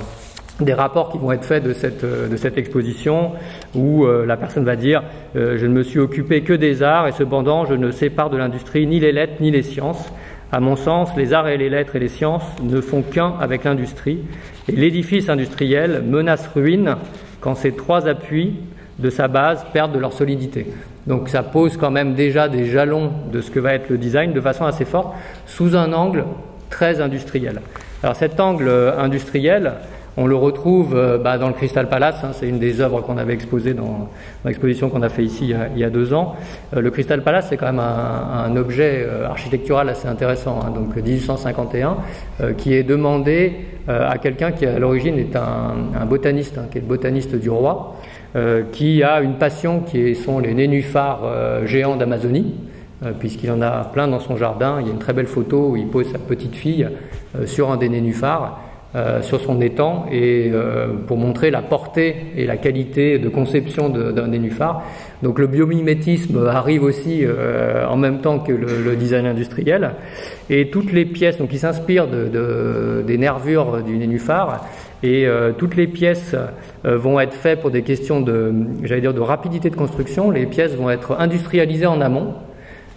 des rapports qui vont être faits de cette exposition où la personne va dire je ne me suis occupé que des arts et cependant je ne sépare de l'industrie ni les lettres ni les sciences. À mon sens, les arts et les lettres et les sciences ne font qu'un avec l'industrie, et l'édifice industriel menace ruine quand ces trois appuis de sa base perdent de leur solidité. Donc ça pose quand même déjà des jalons de ce que va être le design de façon assez forte, sous un angle très industriel. Alors cet angle industriel, on le retrouve euh, bah, dans le Crystal Palace, hein, c'est une des œuvres qu'on avait exposées dans, l'exposition qu'on a fait ici il y a, deux ans. Euh, le Crystal Palace, c'est quand même un, objet euh, architectural assez intéressant, hein, donc 1851, qui est demandé à quelqu'un qui à l'origine est un, botaniste, hein, qui est le botaniste du roi, qui a une passion qui sont les nénuphars géants d'Amazonie puisqu'il en a plein dans son jardin. Il y a une très belle photo où il pose sa petite fille sur un des nénuphars. Euh, sur son étang et euh, pour montrer la portée et la qualité de conception d'un nénuphar. Donc le biomimétisme arrive aussi euh, en même temps que le, design industriel et toutes les pièces, donc il s'inspire de, des nervures du nénuphar et toutes les pièces vont être faites pour des questions de, j'allais dire, de rapidité de construction. Les pièces vont être industrialisées en amont.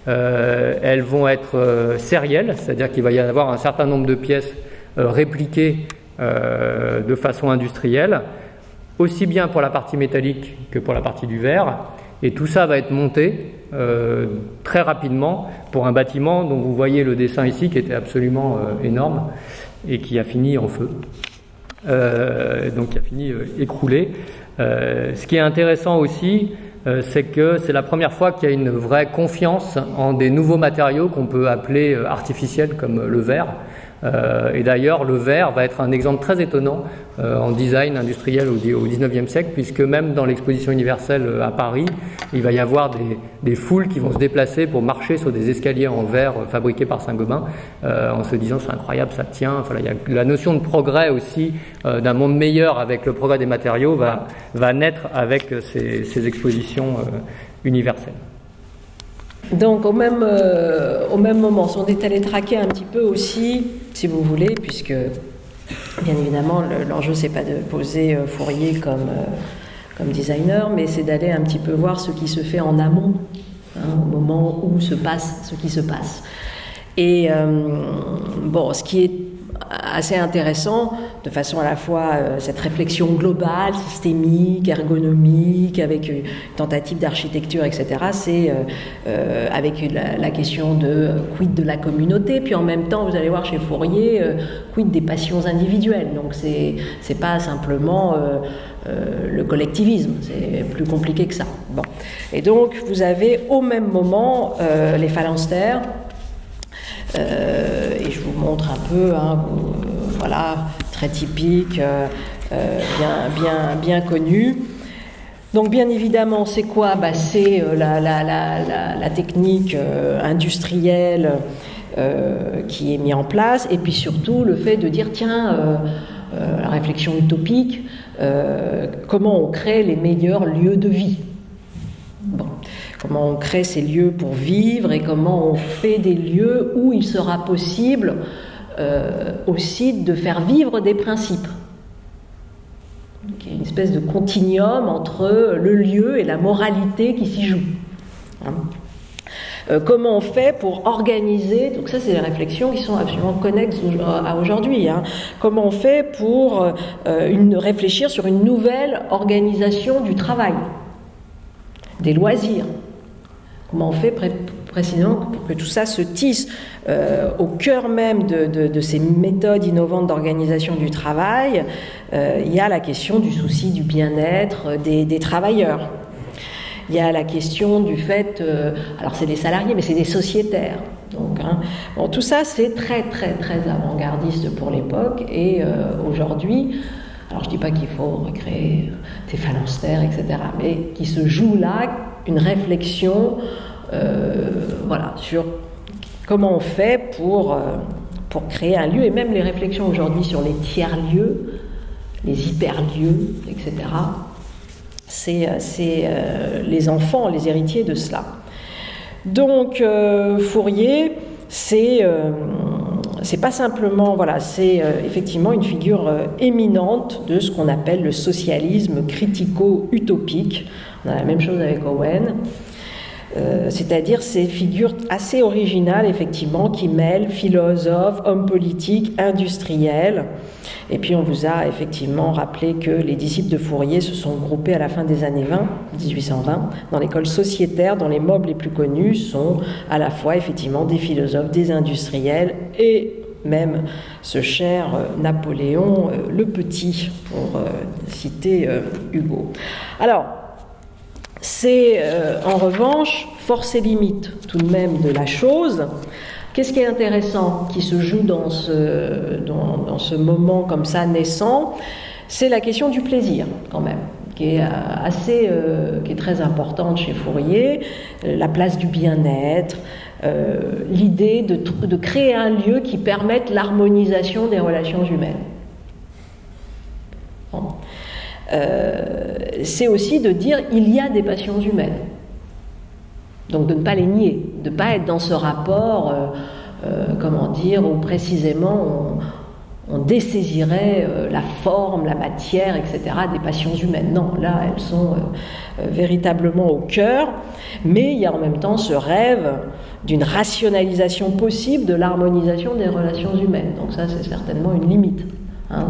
elles vont être sérielles, c'est-à-dire qu'il va y avoir un certain nombre de pièces euh, répliquées euh, de façon industrielle, aussi bien pour la partie métallique que pour la partie du verre. Et tout ça va être monté très rapidement pour un bâtiment dont vous voyez le dessin ici qui était absolument énorme et qui a fini en feu. donc qui a fini écroulé. ce qui est intéressant aussi, c'est que c'est la première fois qu'il y a une vraie confiance en des nouveaux matériaux qu'on peut appeler artificiels comme le verre. Euh, et d'ailleurs, le verre va être un exemple très étonnant euh, en design industriel au, au 19e siècle, puisque même dans l'exposition universelle euh, à Paris, il va y avoir des, foules qui vont se déplacer pour marcher sur des escaliers en verre fabriqués par Saint-Gobain, en se disant c'est incroyable, ça tient. Enfin, il y a la notion de progrès aussi, d'un monde meilleur avec le progrès des matériaux, va, naître avec ces expositions universelles. Donc au même, euh, au même moment, on est allé traquer un petit peu aussi, si vous voulez, puisque bien évidemment l'enjeu c'est pas de poser euh, Fourier comme, euh, comme designer, mais c'est d'aller un petit peu voir ce qui se fait en amont, hein, au moment où se passe ce qui se passe. Et bon, ce qui est assez intéressant, de façon à la fois euh, cette réflexion globale, systémique, ergonomique, avec une tentative d'architecture, etc. C'est euh, euh, avec la, question de quid de la communauté, puis en même temps, vous allez voir chez Fourier, quid des passions individuelles. Donc c'est c'est pas simplement le collectivisme, c'est plus compliqué que ça. Bon. Et donc vous avez au même moment les phalanstères euh, et je vous montre un peu, hein, voilà, très typique, euh, euh, bien, bien, bien connu. Donc bien évidemment, c'est quoi? Bah, C'est la, technique industrielle qui est mise en place, et puis surtout le fait de dire, tiens, la réflexion utopique, comment on crée les meilleurs lieux de vie? Comment on crée ces lieux pour vivre et comment on fait des lieux où il sera possible euh, aussi de faire vivre des principes. Il y a une espèce de continuum entre le lieu et la moralité qui s'y joue. Hein. Euh, comment on fait pour organiser, donc ça c'est des réflexions qui sont absolument connexes à aujourd'hui, hein. comment on fait pour euh, réfléchir sur une nouvelle organisation du travail, des loisirs, Comment on fait précisément pour que tout ça se tisse euh, au cœur même de, ces méthodes innovantes d'organisation du travail euh, Il y a la question du souci du bien-être des, travailleurs. Il y a la question du fait, euh, alors c'est des salariés, mais c'est des sociétaires. Donc, hein, bon, tout ça, c'est très, très, très avant-gardiste pour l'époque. Et aujourd'hui, alors je ne dis pas qu'il faut recréer des phalanstères, etc., mais qui se joue là une réflexion euh, voilà, sur comment on fait pour, euh, pour créer un lieu, et même les réflexions aujourd'hui sur les tiers-lieux, les hyper-lieux, etc. C'est euh, les enfants, les héritiers de cela. Donc Fourier, c'est c'est pas simplement, voilà, c'est effectivement une figure éminente de ce qu'on appelle le socialisme critico-utopique. On a la même chose avec Owen. Euh, c'est-à-dire ces figures assez originales, effectivement, qui mêlent philosophes, hommes politiques, industriels. Et puis on vous a effectivement rappelé que les disciples de Fourier se sont groupés à la fin des années 20, 1820, dans l'école sociétaire, dont les mobs les plus connus sont à la fois effectivement des philosophes, des industriels et même ce cher euh, Napoléon euh, le Petit, pour citer Hugo. Alors, c'est euh, en revanche force et limite tout de même de la chose. Qu'est-ce qui est intéressant qui se joue dans ce, dans, ce moment comme ça naissant C'est la question du plaisir quand même qui est euh, assez, euh, qui est très importante chez Fourier, la place du bien-être, l'idée de, de, créer un lieu qui permette l'harmonisation des relations humaines. Euh, c'est aussi de dire il y a des passions humaines. Donc de ne pas les nier, de ne pas être dans ce rapport, euh, euh, comment dire, où précisément on, dessaisirait la forme, la matière, etc. des passions humaines. Non, là, elles sont véritablement au cœur, mais il y a en même temps ce rêve d'une rationalisation possible de l'harmonisation des relations humaines. Donc ça, c'est certainement une limite. Hein,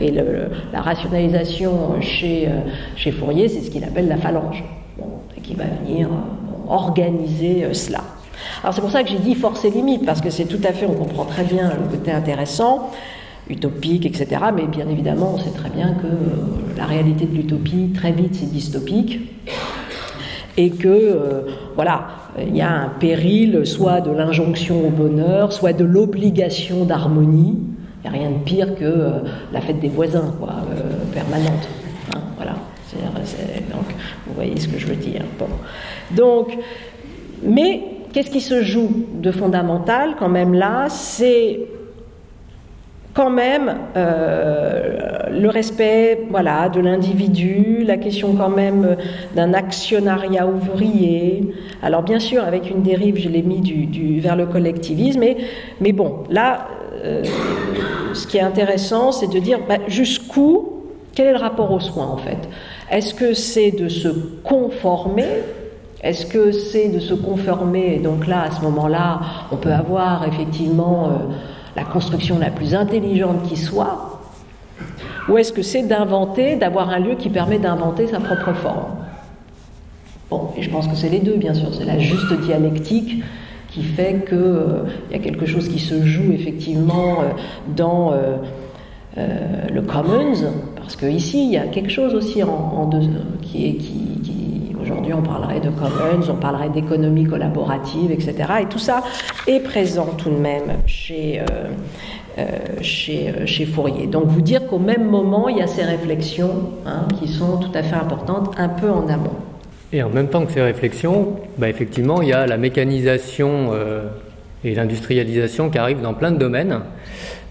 et la rationalisation chez, euh, chez Fourier, c'est ce qu'il appelle la phalange, qui va venir organiser cela. Alors c'est pour ça que j'ai dit force et limite, parce que c'est tout à fait, on comprend très bien le côté intéressant, utopique, etc. Mais bien évidemment, on sait très bien que la réalité de l'utopie, très vite, c'est dystopique. Et que, voilà, il y a un péril, soit de l'injonction au bonheur, soit de l'obligation d'harmonie. Rien de pire que la fête des voisins, quoi, permanente. Hein, voilà. donc, vous voyez ce que je veux dire. Bon. Donc, mais qu'est-ce qui se joue de fondamental quand même là? C'est quand même euh, le respect voilà, de l'individu, la question quand même d'un actionnariat ouvrier. Alors bien sûr, avec une dérive, je l'ai mis du, vers le collectivisme, mais, mais bon, là, euh, ce qui est intéressant, c'est de dire bah, jusqu'où, quel est le rapport aux soins en fait? Est-ce que c'est de se conformer? Est-ce que c'est de se conformer? Donc là, à ce moment-là, on peut avoir effectivement euh, la construction la plus intelligente qui soit. Ou est-ce que c'est d'inventer, d'avoir un lieu qui permet d'inventer sa propre forme? Bon, et je pense que c'est les deux, bien sûr. C'est la juste dialectique qui fait qu'il euh, y a quelque chose qui se joue effectivement euh, dans le commons, parce qu'ici, il y a quelque chose aussi en, deux, qui est... Qui, Aujourd'hui, on parlerait de commons, on parlerait d'économie collaborative, etc. Et tout ça est présent tout de même chez, euh, euh, chez, euh, chez, Fourier. Donc, vous dire qu'au même moment, il y a ces réflexions hein, qui sont tout à fait importantes, un peu en amont. Et en même temps que ces réflexions, bah, effectivement, il y a la mécanisation et l'industrialisation qui arrivent dans plein de domaines.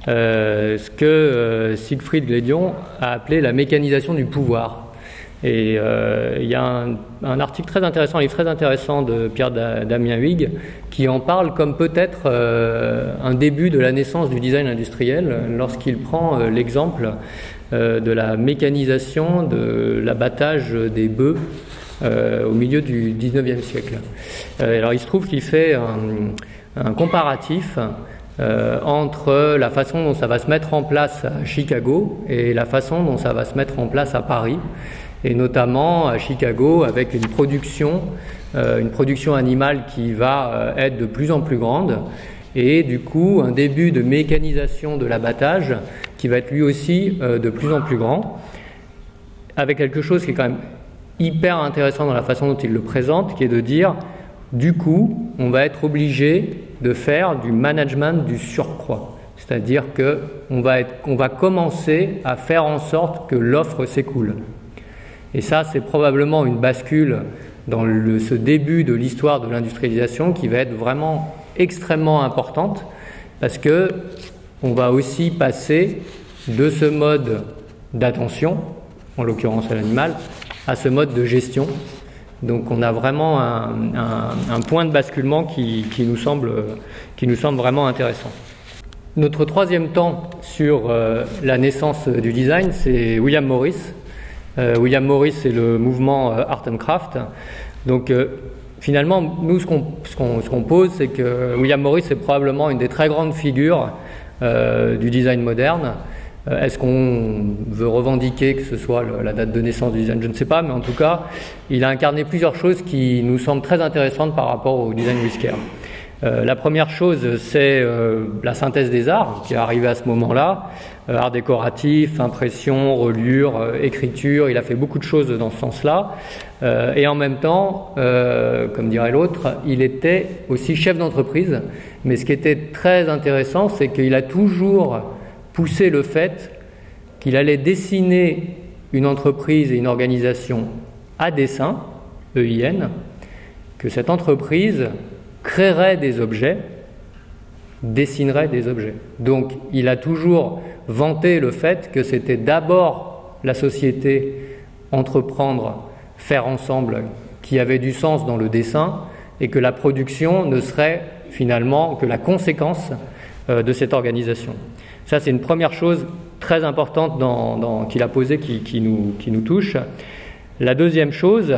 ce que Siegfried Glédion a appelé la mécanisation du pouvoir. Et euh, il y a un, article très intéressant, un livre très intéressant de Pierre Damien Huyghe qui en parle comme peut-être euh, un début de la naissance du design industriel lorsqu'il prend euh, l'exemple de la mécanisation de l'abattage des bœufs au milieu du 19e siècle. alors il se trouve qu'il fait un, comparatif entre la façon dont ça va se mettre en place à Chicago et la façon dont ça va se mettre en place à Paris et notamment à Chicago avec une production, euh, une production animale qui va euh, être de plus en plus grande et du coup un début de mécanisation de l'abattage qui va être lui aussi euh, de plus en plus grand, avec quelque chose qui est quand même hyper intéressant dans la façon dont il le présente, qui est de dire du coup on va être obligé de faire du management du surcroît. C'est-à-dire qu'on va, on va commencer à faire en sorte que l'offre s'écoule. Et ça, c'est probablement une bascule dans ce début de l'histoire de l'industrialisation qui va être vraiment extrêmement importante parce que on va aussi passer de ce mode d'attention, en l'occurrence à l'animal, à ce mode de gestion. Donc on a vraiment un, point de basculement qui, nous semble, vraiment intéressant. Notre troisième temps sur euh, la naissance du design, c'est William Morris, euh, William Morris, c'est le mouvement euh, Art and Craft. Donc finalement, nous, ce qu'on pose, c'est que William Morris est probablement une des très grandes figures du design moderne. Est-ce qu'on veut revendiquer que ce soit la date de naissance du design? Je ne sais pas, mais en tout cas, il a incarné plusieurs choses qui nous semblent très intéressantes par rapport au design whisker. Euh, la première chose, c'est euh, la synthèse des arts qui est arrivée à ce moment-là. Euh, art décoratif, impression, reliure, écriture. Il a fait beaucoup de choses dans ce sens-là. et en même temps, comme dirait l'autre, il était aussi chef d'entreprise. Mais ce qui était très intéressant, c'est qu'il a toujours poussé le fait qu'il allait dessiner une entreprise et une organisation à dessin, EIN, que cette entreprise créerait des objets, dessinerait des objets. Donc il a toujours vanté le fait que c'était d'abord la société entreprendre, faire ensemble, qui avait du sens dans le dessin, et que la production ne serait finalement que la conséquence euh, de cette organisation. Ça, c'est une première chose très importante qu'il a posée qui, nous, touche. La deuxième chose,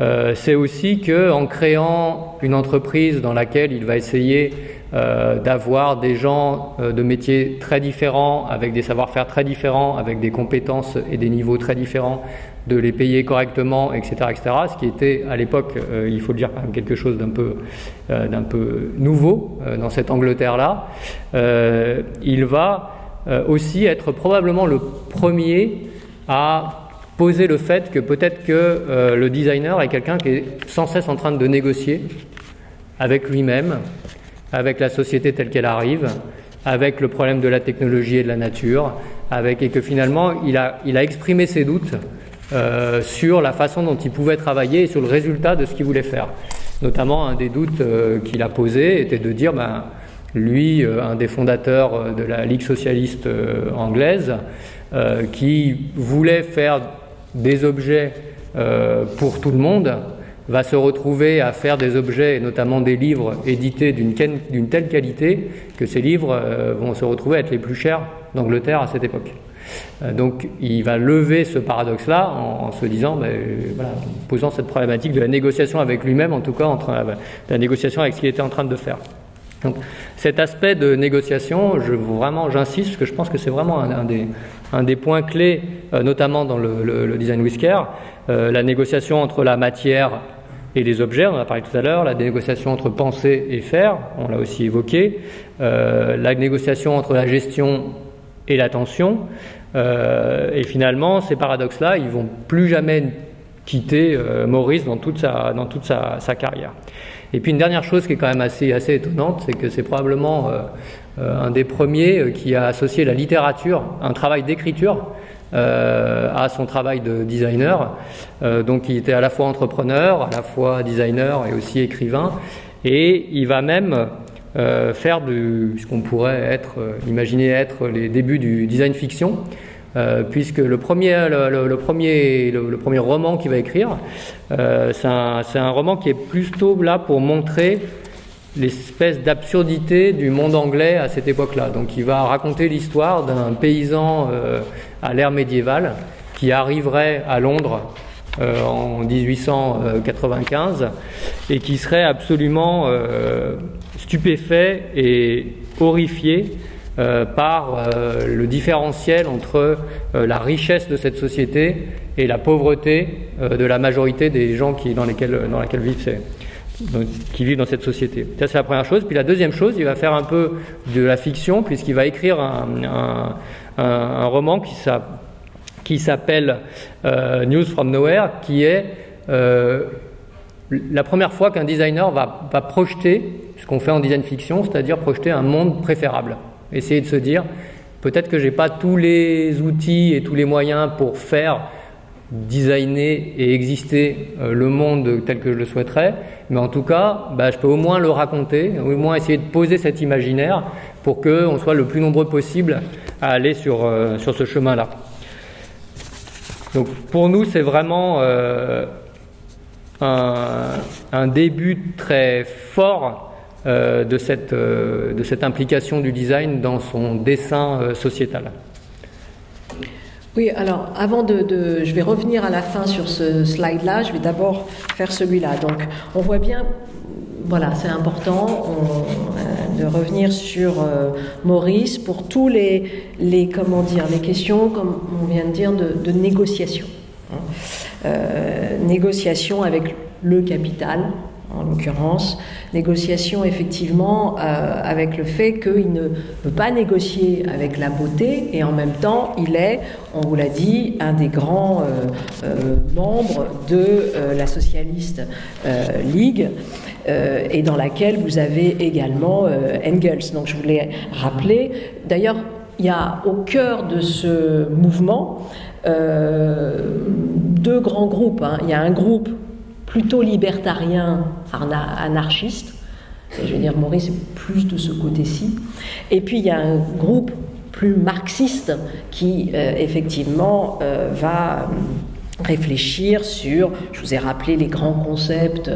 euh, c'est aussi qu'en créant une entreprise dans laquelle il va essayer euh, d'avoir des gens euh, de métiers très différents, avec des savoir-faire très différents, avec des compétences et des niveaux très différents, de les payer correctement, etc., etc. Ce qui était à l'époque, euh, il faut le dire, quelque chose d'un peu, euh, peu nouveau euh, dans cette Angleterre-là. il va aussi être probablement le premier à poser le fait que peut-être que le designer est quelqu'un qui est sans cesse en train de négocier avec lui-même, avec la société telle qu'elle arrive, avec le problème de la technologie et de la nature, avec, et que finalement il a, il a exprimé ses doutes euh, sur la façon dont il pouvait travailler et sur le résultat de ce qu'il voulait faire. Notamment, un des doutes euh, qu'il a posé était de dire, ben, lui, euh, un des fondateurs de la Ligue socialiste anglaise, qui voulait faire des objets pour tout le monde, va se retrouver à faire des objets, notamment des livres édités d'une telle qualité que ces livres vont se retrouver à être les plus chers d'Angleterre à cette époque. Euh, donc il va lever ce paradoxe-là en, se disant, voilà, posant cette problématique de la négociation avec lui-même, en tout cas entre la négociation avec ce qu'il était en train de faire. Donc, cet aspect de négociation, je, vraiment, j'insiste, parce que je pense que c'est vraiment un, des, un, des, points clés, euh, notamment dans le, design whisker, euh, la négociation entre la matière et les objets, on en a parlé tout à l'heure, la négociation entre penser et faire, on l'a aussi évoqué, la négociation entre la gestion et l'attention. Euh, et finalement, ces paradoxes-là, ils vont plus jamais quitter euh, Maurice dans toute, sa, dans toute sa, carrière. Et puis une dernière chose qui est quand même assez, assez étonnante, c'est que c'est probablement euh, un des premiers qui a associé la littérature, un travail d'écriture, à son travail de designer. donc il était à la fois entrepreneur, à la fois designer et aussi écrivain. Et il va même euh, faire de ce qu'on pourrait euh, imaginer être les débuts du design fiction, euh, puisque le premier, le, premier, le, premier roman qu'il va écrire, c'est un, un, roman qui est plutôt là pour montrer l'espèce d'absurdité du monde anglais à cette époque-là. Donc il va raconter l'histoire d'un paysan à l'ère médiévale qui arriverait à Londres en 1895 et qui serait absolument stupéfait et horrifié euh, par euh, le différentiel entre euh, la richesse de cette société et la pauvreté de la majorité des gens qui, dans, lesquels, dans laquelle vivent qui vivent dans cette société. Ça, c'est la première chose. Puis la deuxième chose, il va faire un peu de la fiction, puisqu'il va écrire un, un, roman qui s'appelle News from Nowhere, qui est la première fois qu'un designer va, projeter ce qu'on fait en design fiction, c'est-à-dire projeter un monde préférable. Essayer de se dire, peut-être que je n'ai pas tous les outils et tous les moyens pour faire designer et exister euh, le monde tel que je le souhaiterais, mais en tout cas, bah, je peux au moins le raconter, au moins essayer de poser cet imaginaire pour qu'on soit le plus nombreux possible à aller sur, euh, sur ce chemin-là. Donc pour nous, c'est vraiment euh, un, début très fort euh, de, cette, euh, de cette implication du design dans son dessin euh, sociétal. Oui, alors avant de, Je vais revenir à la fin sur ce slide-là, je vais d'abord faire celui-là. Donc on voit bien, voilà, c'est important de revenir sur Maurice pour tous les, les, comment dire, les questions, comme on vient de dire, de, négociation. Hein. Négociation avec le capital, en l'occurrence, négociation effectivement euh, avec le fait qu'il ne peut pas négocier avec la beauté et en même temps il est, on vous l'a dit, un des grands euh, euh, membres de la Socialiste League et dans laquelle vous avez également Engels. Donc je voulais rappeler, d'ailleurs il y a au cœur de ce mouvement deux grands groupes. Hein. Il y a un groupe plutôt libertarien, anarchiste. je veux dire, Maurice est plus de ce côté-ci. Et puis il y a un groupe plus marxiste qui, euh, effectivement, euh, va réfléchir sur, je vous ai rappelé les grands concepts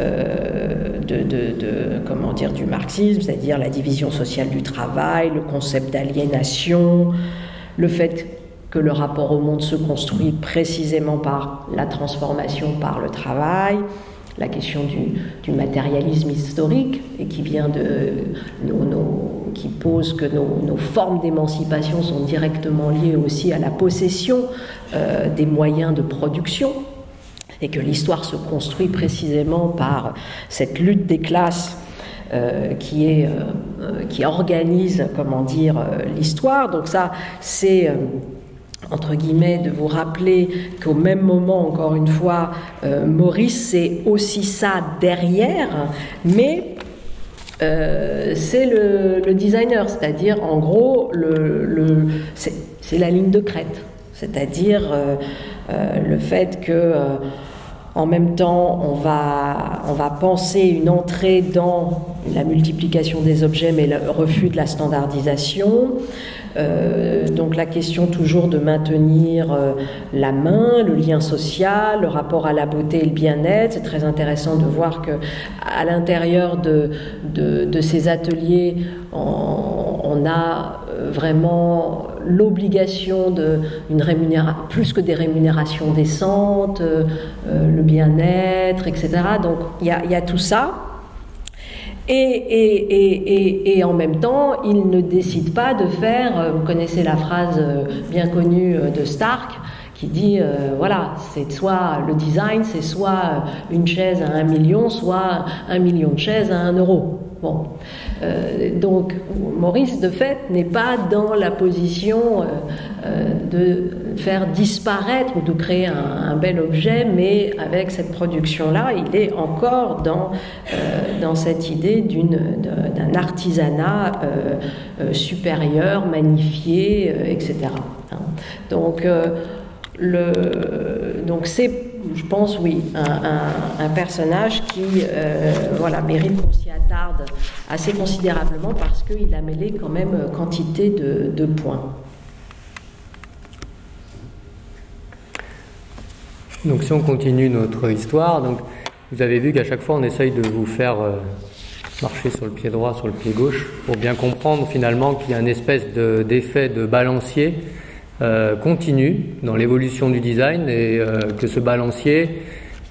euh, de, comment dire, du marxisme, c'est-à-dire la division sociale du travail, le concept d'aliénation, le fait que le rapport au monde se construit précisément par la transformation par le travail, la question du, matérialisme historique et qui vient de nos, qui pose que nos, formes d'émancipation sont directement liées aussi à la possession des moyens de production et que l'histoire se construit précisément par cette lutte des classes qui, est, qui organise, comment dire, l'histoire. Donc ça, c'est entre guillemets, de vous rappeler qu'au même moment, encore une fois, euh, Maurice, c'est aussi ça derrière, mais euh, c'est le, designer, c'est-à-dire, en gros, le, c'est la ligne de crête, c'est-à-dire euh, le fait que... En même temps, on va, on va penser une entrée dans la multiplication des objets, mais le refus de la standardisation. Euh, donc la question toujours de maintenir euh, la main, le lien social, le rapport à la beauté et le bien-être. C'est très intéressant de voir que à l'intérieur de, de, ces ateliers, on, a vraiment l'obligation de une plus que des rémunérations décentes, le bien-être, etc. Donc il y a, tout ça. Et, et, et, en même temps, il ne décide pas de faire, euh, vous connaissez la phrase euh, bien connue euh, de Stark, qui dit, voilà, c'est soit le design, c'est soit une chaise à un million, soit un million de chaises à un euro. Bon. Euh, donc Maurice, de fait, n'est pas dans la position euh, euh, de faire disparaître ou de créer un, bel objet, mais avec cette production-là, il est encore dans, dans cette idée d'un artisanat supérieur, magnifié, etc. Hein. Donc, le, donc je pense, oui, un, personnage qui euh, voilà, mérite qu'on s'y attarde assez considérablement parce qu'il a mêlé quand même quantité de, points. Donc si on continue notre histoire, donc vous avez vu qu'à chaque fois on essaye de vous faire euh, marcher sur le pied droit, sur le pied gauche, pour bien comprendre finalement qu'il y a une espèce d'effet de balancier euh, continue dans l'évolution du design et euh, que ce balancier,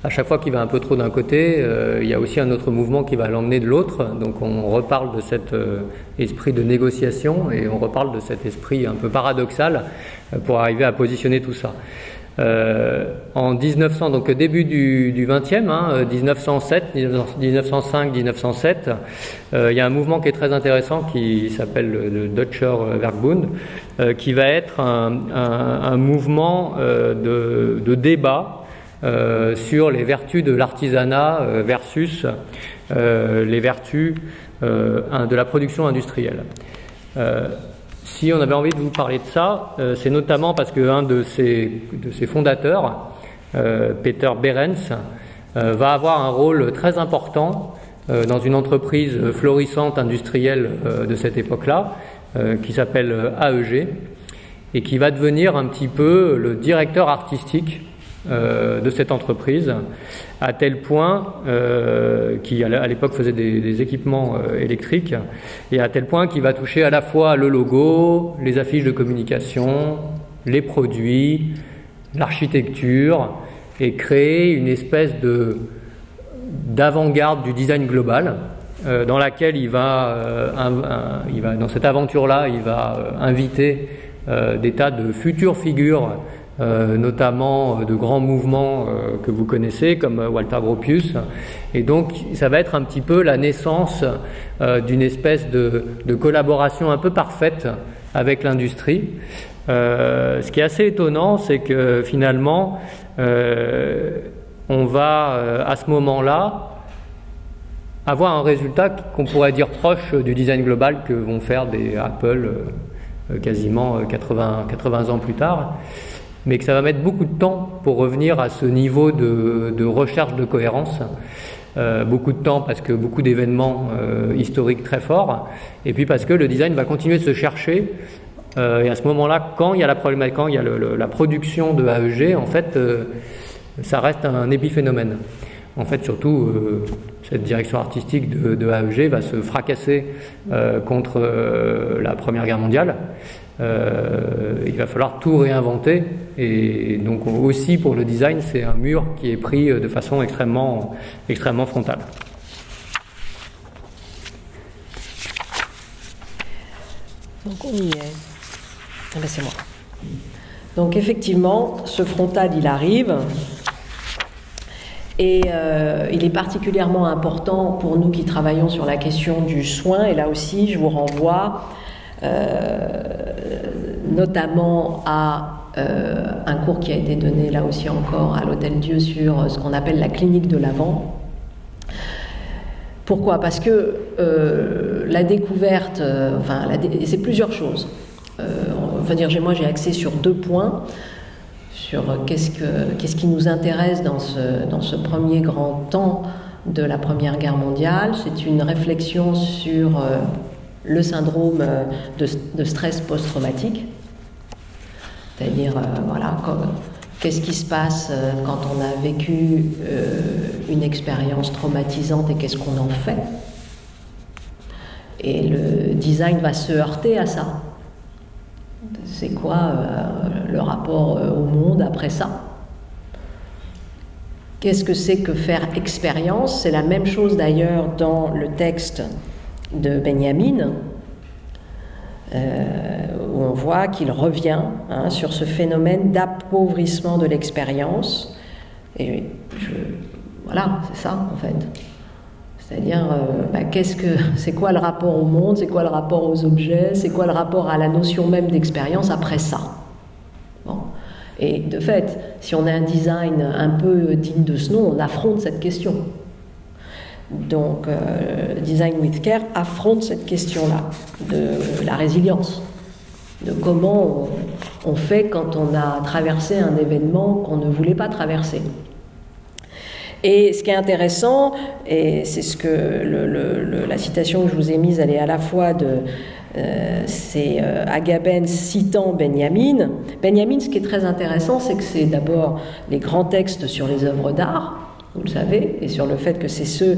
à chaque fois qu'il va un peu trop d'un côté, euh, il y a aussi un autre mouvement qui va l'emmener de l'autre. Donc on reparle de cet esprit de négociation et on reparle de cet esprit un peu paradoxal pour arriver à positionner tout ça. Euh, en 1900, donc début du, du 20e, hein, 1907, 1905, 1907, il y a un mouvement qui est très intéressant qui s'appelle le Deutscher Werkbund, euh, qui va être un, mouvement euh, de, débat sur les vertus de l'artisanat versus les vertus de la production industrielle. Si on avait envie de vous parler de ça, euh, c'est notamment parce qu'un de ses, de ses fondateurs, euh, Peter Behrens, euh, va avoir un rôle très important dans une entreprise florissante industrielle de cette époque-là, qui s'appelle AEG, et qui va devenir un petit peu le directeur artistique de cette entreprise, à tel point euh, qui à l'époque faisait des, équipements euh, électriques, et à tel point qu'il va toucher à la fois le logo, les affiches de communication, les produits, l'architecture, et créer une espèce de d'avant-garde du design global, dans laquelle il va, il va dans cette aventure-là, il va inviter des tas de futures figures euh, notamment euh, de grands mouvements euh, que vous connaissez comme Walter Gropius. Et donc ça va être un petit peu la naissance d'une espèce de, collaboration un peu parfaite avec l'industrie. ce qui est assez étonnant, c'est que finalement, on va à ce moment-là avoir un résultat qu'on pourrait dire proche du design global que vont faire des Apple quasiment 80, 80 ans plus tard mais que ça va mettre beaucoup de temps pour revenir à ce niveau de, recherche de cohérence. Euh, beaucoup de temps parce que beaucoup d'événements euh, historiques très forts, et puis parce que le design va continuer de se chercher. Euh, et à ce moment-là, quand il y a la problématique, quand il y a la production de AEG, en fait, ça reste un épiphénomène. En fait, surtout, cette direction artistique de, de, AEG va se fracasser contre la Première Guerre mondiale. Euh, il va falloir tout réinventer. Et donc aussi pour le design, c'est un mur qui est pris de façon extrêmement, extrêmement frontale. Donc on y est. Ah ben, c'est moi. Donc effectivement, ce frontal, il arrive. Et euh, il est particulièrement important pour nous qui travaillons sur la question du soin. Et là aussi, je vous renvoie euh, notamment à euh, un cours qui a été donné là aussi encore à l'Hôtel Dieu sur ce qu'on appelle la clinique de l'avant. Pourquoi? Parce que la découverte, enfin, c'est plusieurs choses. enfin dire, moi j'ai accès sur deux points sur qu'est-ce, que, qu'est-ce qui nous intéresse dans ce, premier grand temps de la Première Guerre mondiale. C'est une réflexion sur euh, le syndrome euh, de, stress post-traumatique, c'est-à-dire, euh, voilà, qu'est-ce qui se passe quand on a vécu une expérience traumatisante et qu'est-ce qu'on en fait. Et le design va se heurter à ça. C'est quoi euh, le rapport euh, au monde après ça? Qu'est-ce que c'est que faire expérience? C'est la même chose d'ailleurs dans le texte de Benjamin, euh, où on voit qu'il revient hein, sur ce phénomène d'appauvrissement de l'expérience. Et voilà, c'est ça en fait. C'est-à-dire, euh, bah, qu'est-ce que, c'est quoi le rapport au monde, c'est quoi le rapport aux objets, c'est quoi le rapport à la notion même d'expérience après ça? Et de fait, si on a un design un peu digne de ce nom, on affronte cette question. Donc, euh, Design with Care affronte cette question-là de la résilience, de comment on fait quand on a traversé un événement qu'on ne voulait pas traverser. Et ce qui est intéressant, et c'est ce que la citation que je vous ai mise, elle est à la fois de. Euh, c'est euh, Agamben citant Benjamin. Benjamin, ce qui est très intéressant, c'est que c'est d'abord les grands textes sur les œuvres d'art, vous le savez, et sur le fait que c'est ce,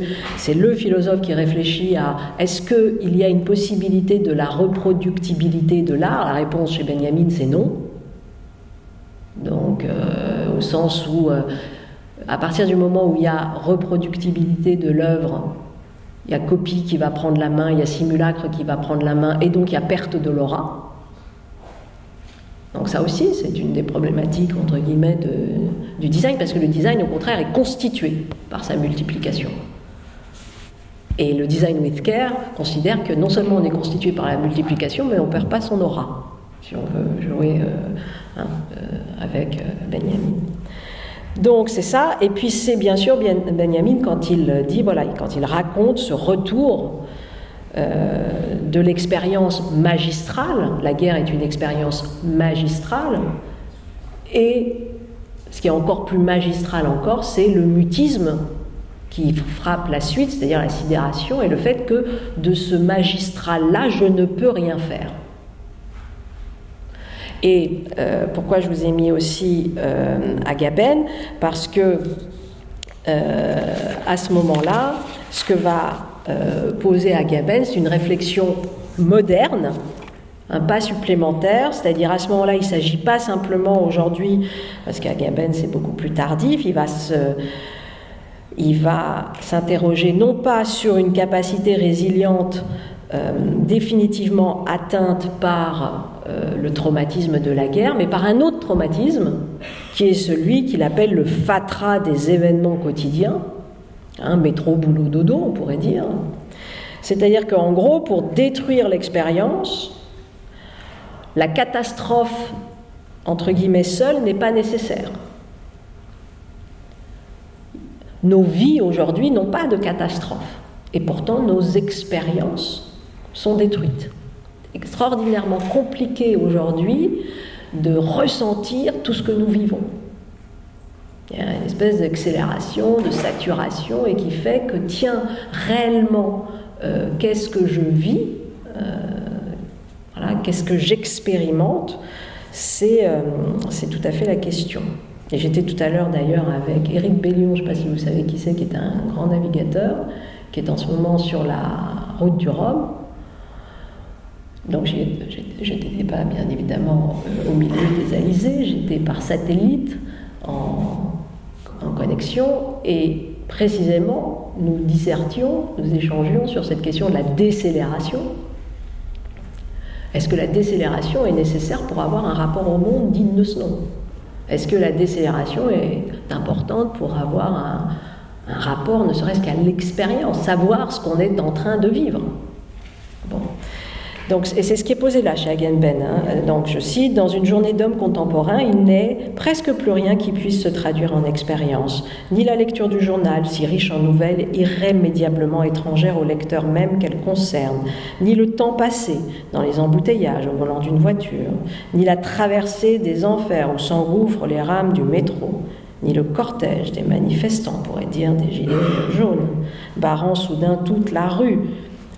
le philosophe qui réfléchit à est-ce qu'il y a une possibilité de la reproductibilité de l'art? La réponse chez Benjamin, c'est non. Donc, euh, au sens où à partir du moment où il y a reproductibilité de l'œuvre, il y a copie qui va prendre la main, il y a simulacre qui va prendre la main, et donc il y a perte de l'aura. Donc ça aussi, c'est une des problématiques, entre guillemets, du design, parce que le design, au contraire, est constitué par sa multiplication. Et le design with care considère que non seulement on est constitué par la multiplication, mais on ne perd pas son aura, si on veut jouer euh, hein, euh, avec euh, Benjamin. Donc c'est ça, et puis c'est bien sûr Benjamin quand il dit, voilà, quand il raconte ce retour de l'expérience magistrale, la guerre est une expérience magistrale, et ce qui est encore plus magistral encore, c'est le mutisme qui frappe la suite, c'est-à-dire la sidération, et le fait que de ce magistral-là, je ne peux rien faire. Et euh, pourquoi je vous ai mis aussi euh, Agaben Parce que euh, à ce moment-là, ce que va poser Agaben, c'est une réflexion moderne, un pas supplémentaire, c'est-à-dire à ce moment-là, il ne s'agit pas simplement aujourd'hui, parce qu'Agaben c'est beaucoup plus tardif, il va il va s'interroger non pas sur une capacité résiliente définitivement atteinte par euh, le traumatisme de la guerre, mais par un autre traumatisme, qui est celui qu'il appelle le fatras des événements quotidiens, hein, métro, boulot, dodo, on pourrait dire. C'est-à-dire qu'en gros, pour détruire l'expérience, la catastrophe, entre guillemets, seule n'est pas nécessaire. Nos vies aujourd'hui n'ont pas de catastrophe, et pourtant nos expériences sont détruites extraordinairement compliqué aujourd'hui de ressentir tout ce que nous vivons. Il y a une espèce d'accélération, de saturation, et qui fait que, tiens, réellement, euh, qu'est-ce que je vis euh, voilà, Qu'est-ce que j'expérimente euh, C'est tout à fait la question. Et j'étais tout à l'heure d'ailleurs avec Éric Bellion, je ne sais pas si vous savez qui c'est, qui est un grand navigateur, qui est en ce moment sur la route du Rhum, donc j'étais pas bien évidemment euh, au milieu des Alizés, j'étais par satellite en, connexion et précisément nous dissertions, nous échangions sur cette question de la décélération. Est-ce que la décélération est nécessaire pour avoir un rapport au monde digne de ce nom? Est-ce que la décélération est importante pour avoir un, un rapport ne serait-ce qu'à l'expérience, savoir ce qu'on est en train de vivre? Bon. Donc, et c'est ce qui est posé là chez Agenben. Hein. Donc, je cite Dans une journée d'homme contemporain, il n'est presque plus rien qui puisse se traduire en expérience. Ni la lecture du journal, si riche en nouvelles irrémédiablement étrangères au lecteur même qu'elle concerne, ni le temps passé dans les embouteillages au volant d'une voiture, ni la traversée des enfers où s'engouffrent les rames du métro, ni le cortège des manifestants, pourrait dire des gilets jaunes, barrant soudain toute la rue,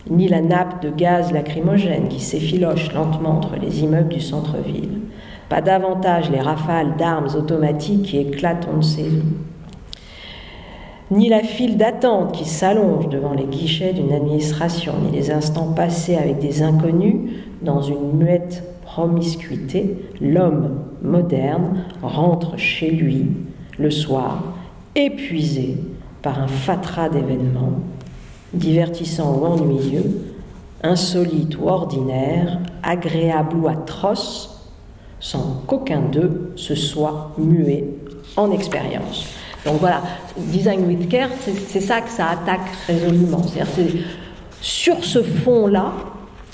ni la nappe de gaz lacrymogène qui s'effiloche lentement entre les immeubles du centre-ville, pas davantage les rafales d'armes automatiques qui éclatent on ne sait. Où, ni la file d'attente qui s'allonge devant les guichets d'une administration, ni les instants passés avec des inconnus dans une muette promiscuité, l'homme moderne rentre chez lui le soir, épuisé par un fatras d'événements, divertissant ou ennuyeux, insolite ou ordinaire, agréable ou atroce, sans qu'aucun d'eux se soit mué en expérience. Donc voilà, Design with Care, c'est ça que ça attaque résolument. C'est sur ce fond-là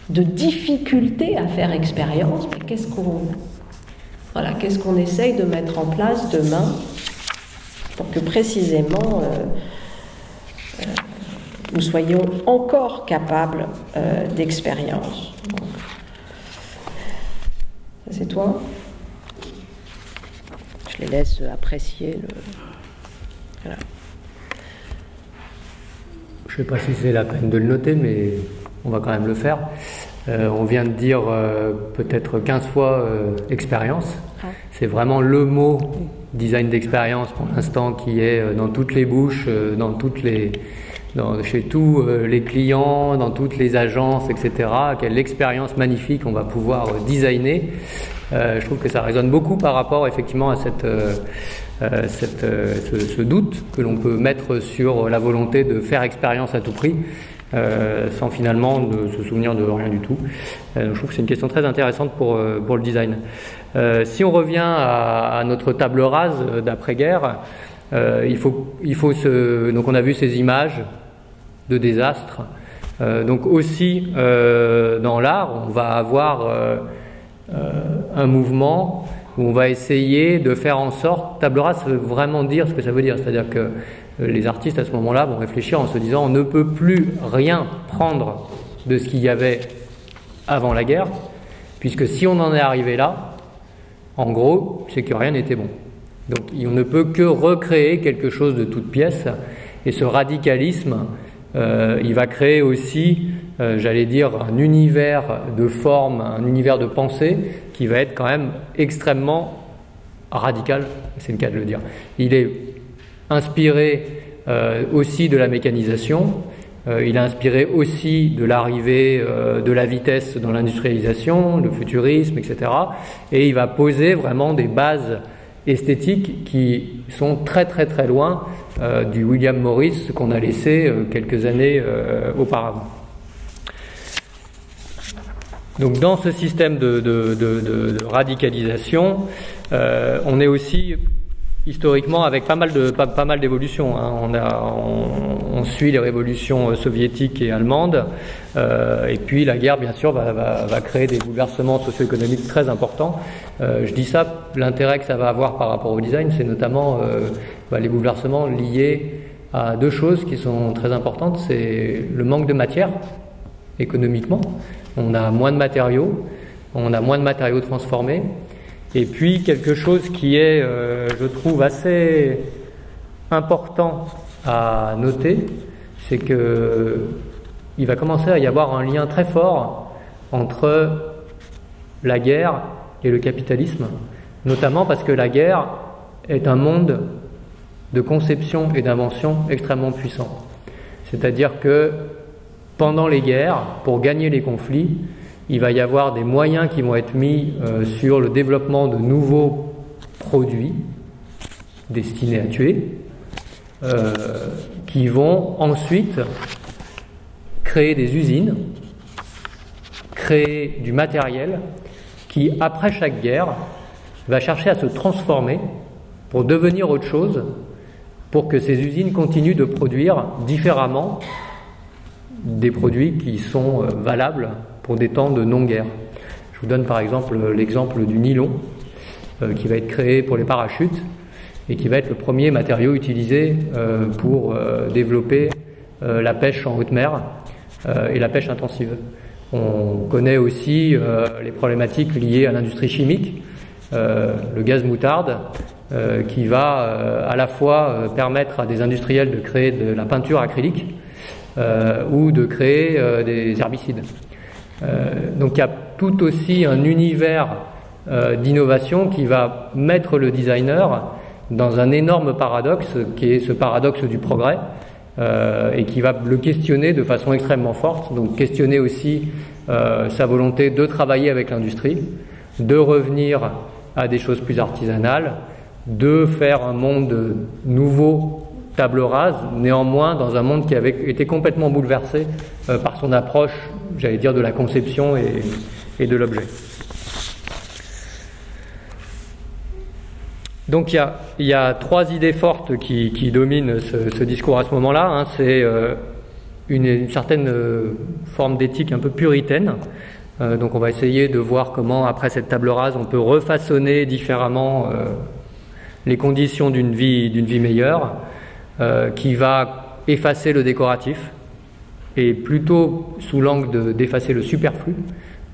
de difficulté à faire expérience, qu'est-ce qu'on voilà, qu'est-ce qu'on essaye de mettre en place demain pour que précisément euh, nous soyons encore capables euh, d'expérience. C'est toi? Je les laisse apprécier le. Voilà. Je ne sais pas si c'est la peine de le noter, mais on va quand même le faire. Euh, on vient de dire euh, peut-être 15 fois euh, expérience. Ah. C'est vraiment le mot design d'expérience pour l'instant qui est dans toutes les bouches, dans toutes les, chez tous les clients, dans toutes les agences, etc. Quelle expérience magnifique on va pouvoir designer. je trouve que ça résonne beaucoup par rapport effectivement à cette, cette ce, doute que l'on peut mettre sur la volonté de faire expérience à tout prix. Euh, sans finalement se souvenir de rien du tout. Euh, je trouve que c'est une question très intéressante pour, euh, pour le design. si on revient à, notre table rase d'après-guerre, il faut, il faut se, donc on a vu ces images de désastres. donc aussi dans l'art, on va avoir un mouvement où on va essayer de faire en sorte, table rase, ça veut vraiment dire ce que ça veut dire, c'est-à-dire que euh, les artistes à ce moment-là vont réfléchir en se disant on ne peut plus rien prendre de ce qu'il y avait avant la guerre, puisque si on en est arrivé là, en gros, c'est que rien n'était bon. Donc on ne peut que recréer quelque chose de toute pièce, et ce radicalisme, euh, il va créer aussi, euh, j'allais dire, un univers de forme, un univers de pensée qui va être quand même extrêmement radical, c'est le cas de le dire. Il est inspiré euh, aussi de la mécanisation, euh, il a inspiré aussi de l'arrivée euh, de la vitesse dans l'industrialisation, le futurisme, etc. Et il va poser vraiment des bases esthétiques qui sont très très très loin du William Morris qu'on a laissé quelques années auparavant. Donc dans ce système de, de radicalisation, on est aussi historiquement avec pas mal de pas, mal d'évolutions. Hein. On, a, on, suit les révolutions euh, soviétiques et allemandes, euh, et puis la guerre, bien sûr, va, va, va créer des bouleversements socio-économiques très importants. Euh, je dis ça, l'intérêt que ça va avoir par rapport au design, c'est notamment euh, bah, les bouleversements liés à deux choses qui sont très importantes. C'est le manque de matière économiquement. On a moins de matériaux, on a moins de matériaux transformés. Et puis quelque chose qui est, euh, je trouve, assez important à noter, c'est que il va commencer à y avoir un lien très fort entre la guerre et le capitalisme, notamment parce que la guerre est un monde de conception et d'invention extrêmement puissant. C'est-à-dire que pendant les guerres, pour gagner les conflits, il va y avoir des moyens qui vont être mis euh, sur le développement de nouveaux produits destinés à tuer, euh, qui vont ensuite créer des usines, créer du matériel qui, après chaque guerre, va chercher à se transformer pour devenir autre chose, pour que ces usines continuent de produire différemment des produits qui sont euh, valables pour des temps de non-guerre. Je vous donne par exemple l'exemple du nylon, euh, qui va être créé pour les parachutes et qui va être le premier matériau utilisé euh, pour développer la pêche en haute mer et la pêche intensive. On connaît aussi les problématiques liées à l'industrie chimique, le gaz moutarde, qui va à la fois permettre à des industriels de créer de la peinture acrylique, euh, ou de créer euh, des herbicides. Euh, donc il y a tout aussi un univers d'innovation qui va mettre le designer dans un énorme paradoxe qui est ce paradoxe du progrès et qui va le questionner de façon extrêmement forte, donc questionner aussi sa volonté de travailler avec l'industrie, de revenir à des choses plus artisanales, de faire un monde nouveau table rase, néanmoins dans un monde qui avait été complètement bouleversé euh, par son approche, j'allais dire, de la conception et, de l'objet. Donc il y, a, trois idées fortes qui, dominent ce, discours à ce moment-là. Hein. C'est euh, une, certaine euh, forme d'éthique un peu puritaine. donc on va essayer de voir comment, après cette table rase, on peut refaçonner différemment les conditions d'une vie, d'une vie meilleure. Euh, qui va effacer le décoratif, et plutôt sous l'angle d'effacer le superflu,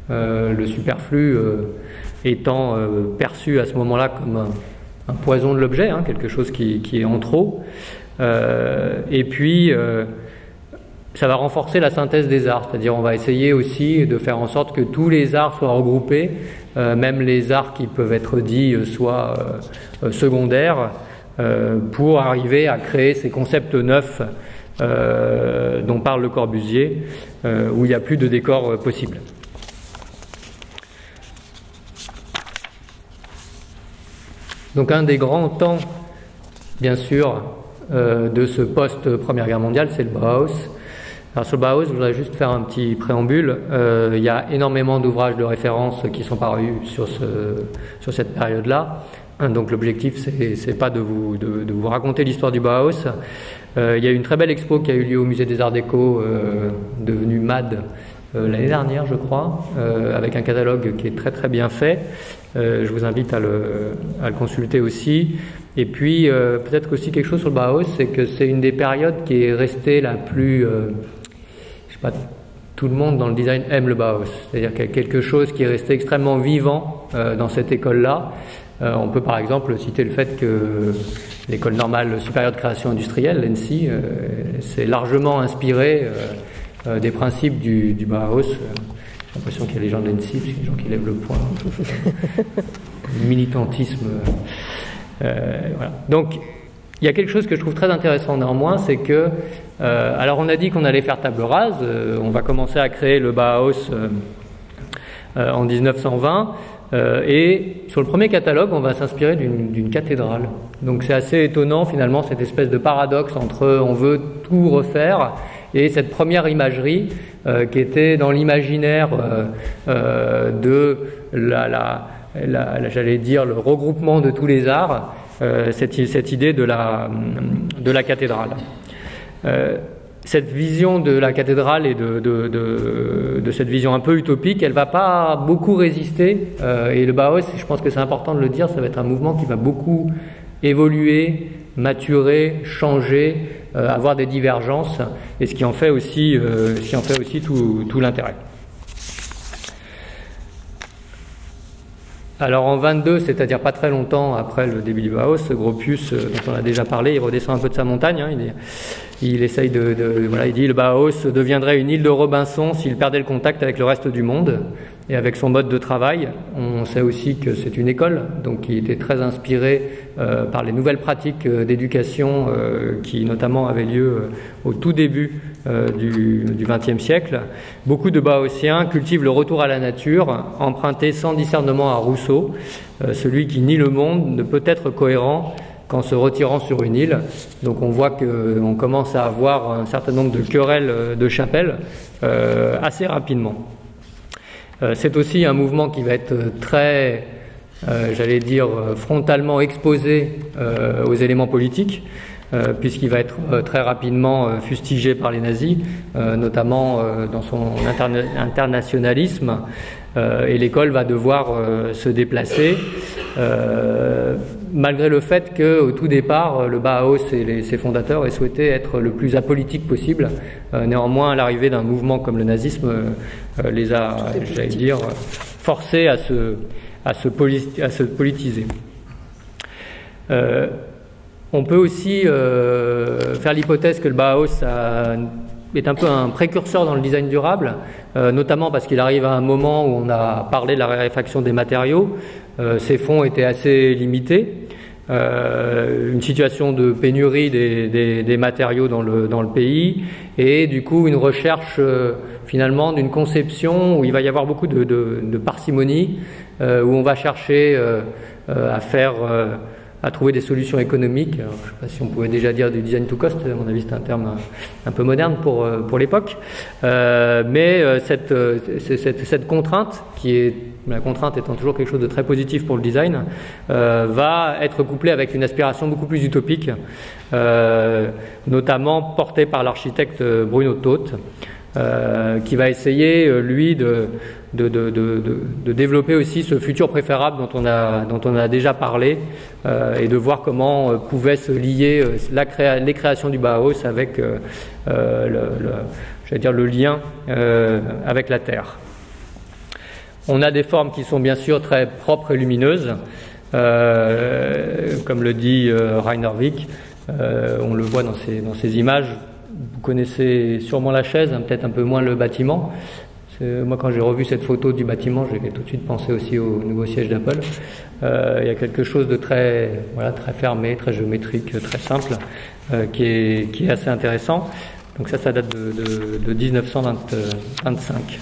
euh, le superflu euh, étant perçu à ce moment-là comme un, poison de l'objet, hein, quelque chose qui, est en trop. et puis, ça va renforcer la synthèse des arts, c'est-à-dire on va essayer aussi de faire en sorte que tous les arts soient regroupés, même les arts qui peuvent être dits soit secondaires, pour arriver à créer ces concepts neufs euh, dont parle Le Corbusier, euh, où il n'y a plus de décor possible. Donc un des grands temps, bien sûr, de ce post-Première Guerre mondiale, c'est le Bauhaus. Alors sur le Bauhaus, je voudrais juste faire un petit préambule. il y a énormément d'ouvrages de référence qui sont parus sur, ce, sur cette période-là. Donc l'objectif, c'est pas de vous, de, vous raconter l'histoire du Bauhaus. Euh, il y a une très belle expo qui a eu lieu au musée des Arts Déco, euh, devenu MAD euh, l'année dernière, je crois, avec un catalogue qui est très très bien fait. je vous invite à le, à le consulter aussi. Et puis peut-être aussi quelque chose sur le Bauhaus, c'est que c'est une des périodes qui est restée la plus, je sais pas, tout le monde dans le design aime le Bauhaus. C'est-à-dire qu'il y a quelque chose qui est resté extrêmement vivant dans cette école-là. Euh, on peut par exemple citer le fait que l'école normale supérieure de création industrielle, l'ENSI, euh, s'est largement inspirée euh, des principes du, du Bauhaus. J'ai l'impression qu'il y a les gens de l'ENSI, des gens qui lèvent le poing. militantisme. voilà. Donc, il y a quelque chose que je trouve très intéressant néanmoins, c'est que, alors on a dit qu'on allait faire table rase, on va commencer à créer le Bauhaus en 1920. Euh, et sur le premier catalogue, on va s'inspirer d'une cathédrale. Donc c'est assez étonnant finalement cette espèce de paradoxe entre on veut tout refaire et cette première imagerie euh, qui était dans l'imaginaire euh, de la, j'allais dire le regroupement de tous les arts, cette, idée de la cathédrale cette vision de la cathédrale et de, cette vision un peu utopique, elle va pas beaucoup résister. Euh, et le Bauhaus, je pense que c'est important de le dire, ça va être un mouvement qui va beaucoup évoluer, maturer, changer, euh, avoir des divergences, et ce qui en fait aussi, euh, ce qui en fait aussi tout, l'intérêt. Alors en 22, c'est-à-dire pas très longtemps après le début du Bauhaus, Gropius, dont on a déjà parlé, il redescend un peu de sa montagne. Hein, il essaye de, voilà, il dit le Bauhaus deviendrait une île de Robinson s'il perdait le contact avec le reste du monde et avec son mode de travail. On sait aussi que c'est une école, donc qui était très inspirée euh, par les nouvelles pratiques euh, d'éducation euh, qui notamment avaient lieu au tout début du XXe siècle. Beaucoup de Bauhausiens cultivent le retour à la nature, emprunté sans discernement à Rousseau, celui qui nie le monde ne peut être cohérent qu'en se retirant sur une île. Donc on voit qu'on commence à avoir un certain nombre de querelles de chapelles euh, assez rapidement. c'est aussi un mouvement qui va être très, j'allais dire, frontalement exposé aux éléments politiques. puisqu'il va être très rapidement fustigé par les nazis, notamment dans son internationalisme, et l'école va devoir se déplacer malgré le fait qu'au tout départ, le Bauhaus et ses fondateurs aient souhaité être le plus apolitique possible. Euh, néanmoins, l'arrivée d'un mouvement comme le nazisme euh, les a, j'allais dire, forcés à se, à se, à se politiser. Euh, on peut aussi faire l'hypothèse que le Bauhaus est un peu un précurseur dans le design durable, notamment parce qu'il arrive à un moment où on a parlé de la raréfaction des matériaux. Euh, ces fonds étaient assez limités. Euh, une situation de pénurie des, matériaux dans le, dans le, pays et du coup une recherche euh, finalement d'une conception où il va y avoir beaucoup de, de parcimonie, où on va chercher à faire à trouver des solutions économiques. je ne sais pas si on pouvait déjà dire du design to cost, à mon avis c'est un terme un, peu moderne pour, euh, pour l'époque. Euh, mais euh, cette, cette, contrainte, qui est la contrainte étant toujours quelque chose de très positif pour le design, va être couplée avec une aspiration beaucoup plus utopique, notamment portée par l'architecte Bruno Todt. qui va essayer, lui, de, développer aussi ce futur préférable dont on a, déjà parlé euh, et de voir comment euh, pouvait se lier euh, les créations du Bauhaus avec le, le, lien avec la Terre. On a des formes qui sont bien sûr très propres et lumineuses, comme le dit Rainer Wick, on le voit dans dans ces images. Vous connaissez sûrement la chaise, hein, peut-être un peu moins le bâtiment. Moi, quand j'ai revu cette photo du bâtiment, j'ai tout de suite pensé aussi au nouveau siège d'Apple. Euh, il y a quelque chose de très, voilà, très fermé, très géométrique, très simple, euh, qui, est, qui, est, assez intéressant. Donc ça, ça date de, de, de 1925.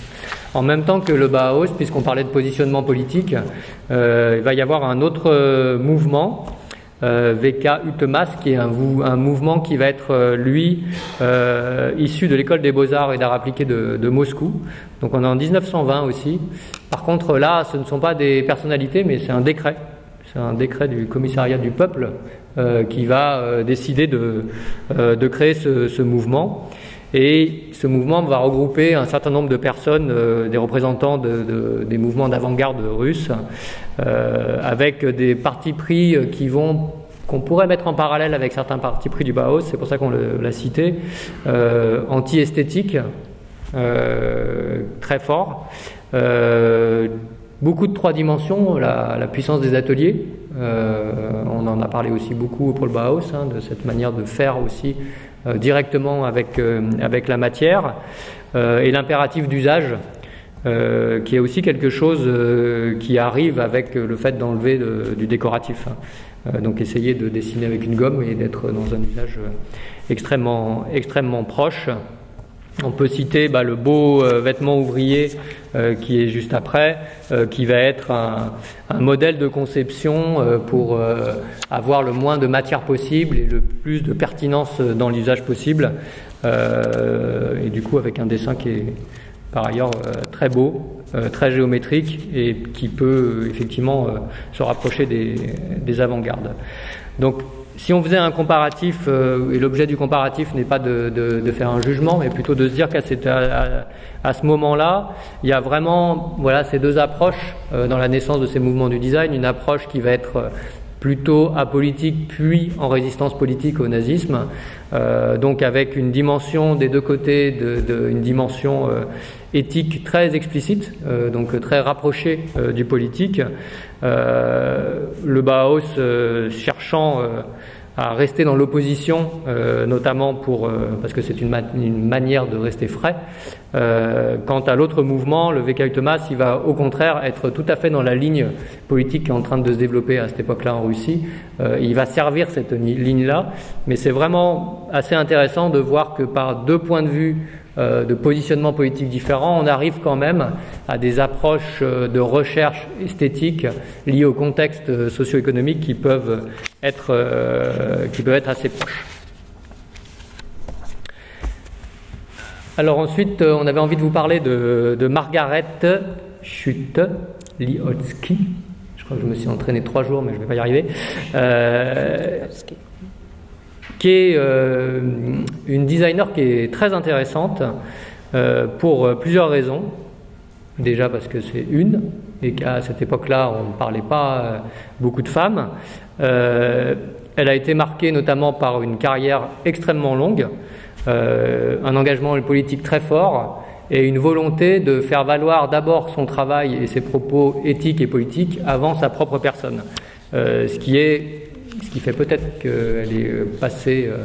En même temps que le Bauhaus, puisqu'on parlait de positionnement politique, euh, il va y avoir un autre mouvement VK Utemas, qui est un, mouvement qui va être, euh, lui, euh, issu de l'école des beaux-arts et d'art appliqué de, Moscou. Donc on est en 1920 aussi. Par contre, là, ce ne sont pas des personnalités, mais c'est un décret. C'est un décret du commissariat du peuple qui va décider de, créer ce, mouvement. Et ce mouvement va regrouper un certain nombre de personnes, des représentants des mouvements d'avant-garde russes, euh, avec des partis pris euh, qui vont qu'on pourrait mettre en parallèle avec certains partis pris du Bauhaus, c'est pour ça qu'on l'a cité, euh, anti-esthétique, très fort, beaucoup de trois dimensions, la, puissance des ateliers, on en a parlé aussi beaucoup pour le Bauhaus, hein, de cette manière de faire aussi directement avec, avec la matière, et l'impératif d'usage, euh, qui est aussi quelque chose euh, qui arrive avec le fait d'enlever du décoratif. Hein. Euh, donc essayer de dessiner avec une gomme et d'être dans un usage extrêmement, extrêmement proche. On peut citer bah, le beau vêtement ouvrier qui est juste après, qui va être un, un modèle de conception pour avoir le moins de matière possible et le plus de pertinence dans l'usage possible. et du coup avec un dessin qui est par ailleurs euh, très beau, euh, très géométrique et qui peut euh, effectivement se rapprocher des, avant-gardes. Donc si on faisait un comparatif, et l'objet du comparatif n'est pas de, faire un jugement, mais plutôt de se dire qu'à ce moment-là, il y a vraiment voilà, ces deux approches dans la naissance de ces mouvements du design, une approche qui va être plutôt apolitique puis en résistance politique au nazisme, donc avec une dimension des deux côtés, de, une dimension éthique très explicite, euh, donc très rapprochée euh, du politique. Euh, le Bauhaus cherchant à rester dans l'opposition, notamment pour, parce que c'est une, une, manière de rester frais. quant à l'autre mouvement, le VK Thomas, il va au contraire être tout à fait dans la ligne politique qui est en train de se développer à cette époque-là en Russie. il va servir cette ligne-là, mais c'est vraiment assez intéressant de voir que par deux points de vue euh, de positionnements politiques différents, on arrive quand même à des approches euh, de recherche esthétique liées au contexte euh, socio-économique qui peuvent être, assez proches. Alors ensuite, on avait envie de vous parler de, Margaret Schutte Liotsky. Je crois que je me suis entraîné trois jours, mais je ne vais pas y arriver. Qui est une designer qui est très intéressante pour plusieurs raisons. Déjà parce que c'est une, et qu'à cette époque-là, on ne parlait pas beaucoup de femmes. Elle a été marquée notamment par une carrière extrêmement longue, euh, un engagement politique très fort et une volonté de faire valoir d'abord son travail et ses propos éthiques et politiques avant sa propre personne. Euh, ce, qui est, ce qui fait peut-être qu'elle est passée euh,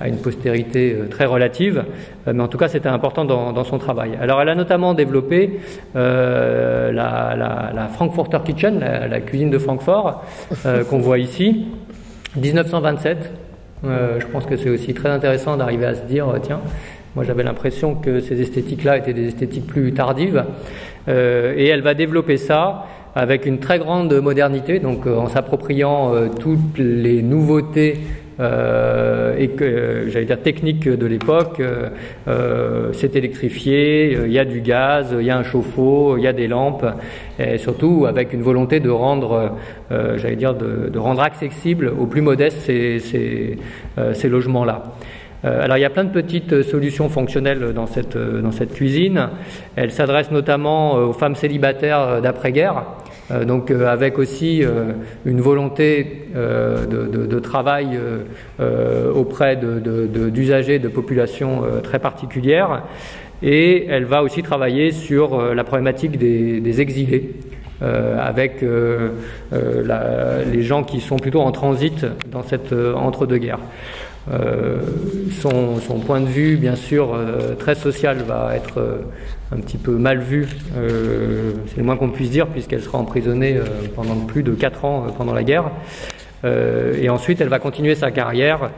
à une postérité très relative, mais en tout cas c'était important dans, son travail. Alors elle a notamment développé la, la, Frankfurter Kitchen, la, la cuisine de Francfort, qu'on voit ici, 1927, euh, je pense que c'est aussi très intéressant d'arriver à se dire, euh, tiens, moi j'avais l'impression que ces esthétiques-là étaient des esthétiques plus tardives, euh, et elle va développer ça avec une très grande modernité, donc en s'appropriant toutes les nouveautés euh, et que j'allais dire technique de l'époque, euh, euh, c'est électrifié, il y a du gaz, il y a un chauffe-eau, il y a des lampes, et surtout avec une volonté de rendre, j'allais dire, de, rendre accessible aux plus modestes ces, ces, logements-là. alors il y a plein de petites solutions fonctionnelles dans cette, dans cette cuisine. Elle s'adresse notamment aux femmes célibataires d'après-guerre. Euh, donc euh, avec aussi euh, une volonté de, travail auprès d'usagers de, populations très particulières. Et elle va aussi travailler sur la problématique des, exilés. avec les gens qui sont plutôt en transit dans cette entre-deux-guerres. Euh, son, point de vue, bien sûr, euh, très social, va être euh, un petit peu mal vu, c'est le moins qu'on puisse dire, puisqu'elle sera emprisonnée pendant plus de 4 ans pendant la guerre. et ensuite, elle va continuer sa carrière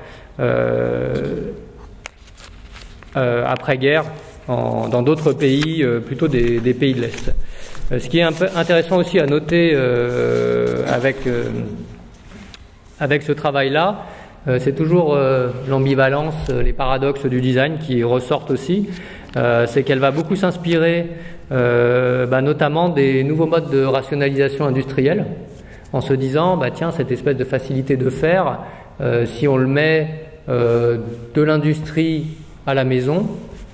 après-guerre dans d'autres pays, plutôt des, pays de l'Est. ce qui est intéressant aussi à noter avec, avec ce travail-là, c'est toujours euh, l'ambivalence, euh, les paradoxes du design qui ressortent aussi. c'est qu'elle va beaucoup s'inspirer bah, notamment des nouveaux modes de rationalisation industrielle, en se disant, bah, tiens, cette espèce de facilité de faire, si on le met de l'industrie à la maison,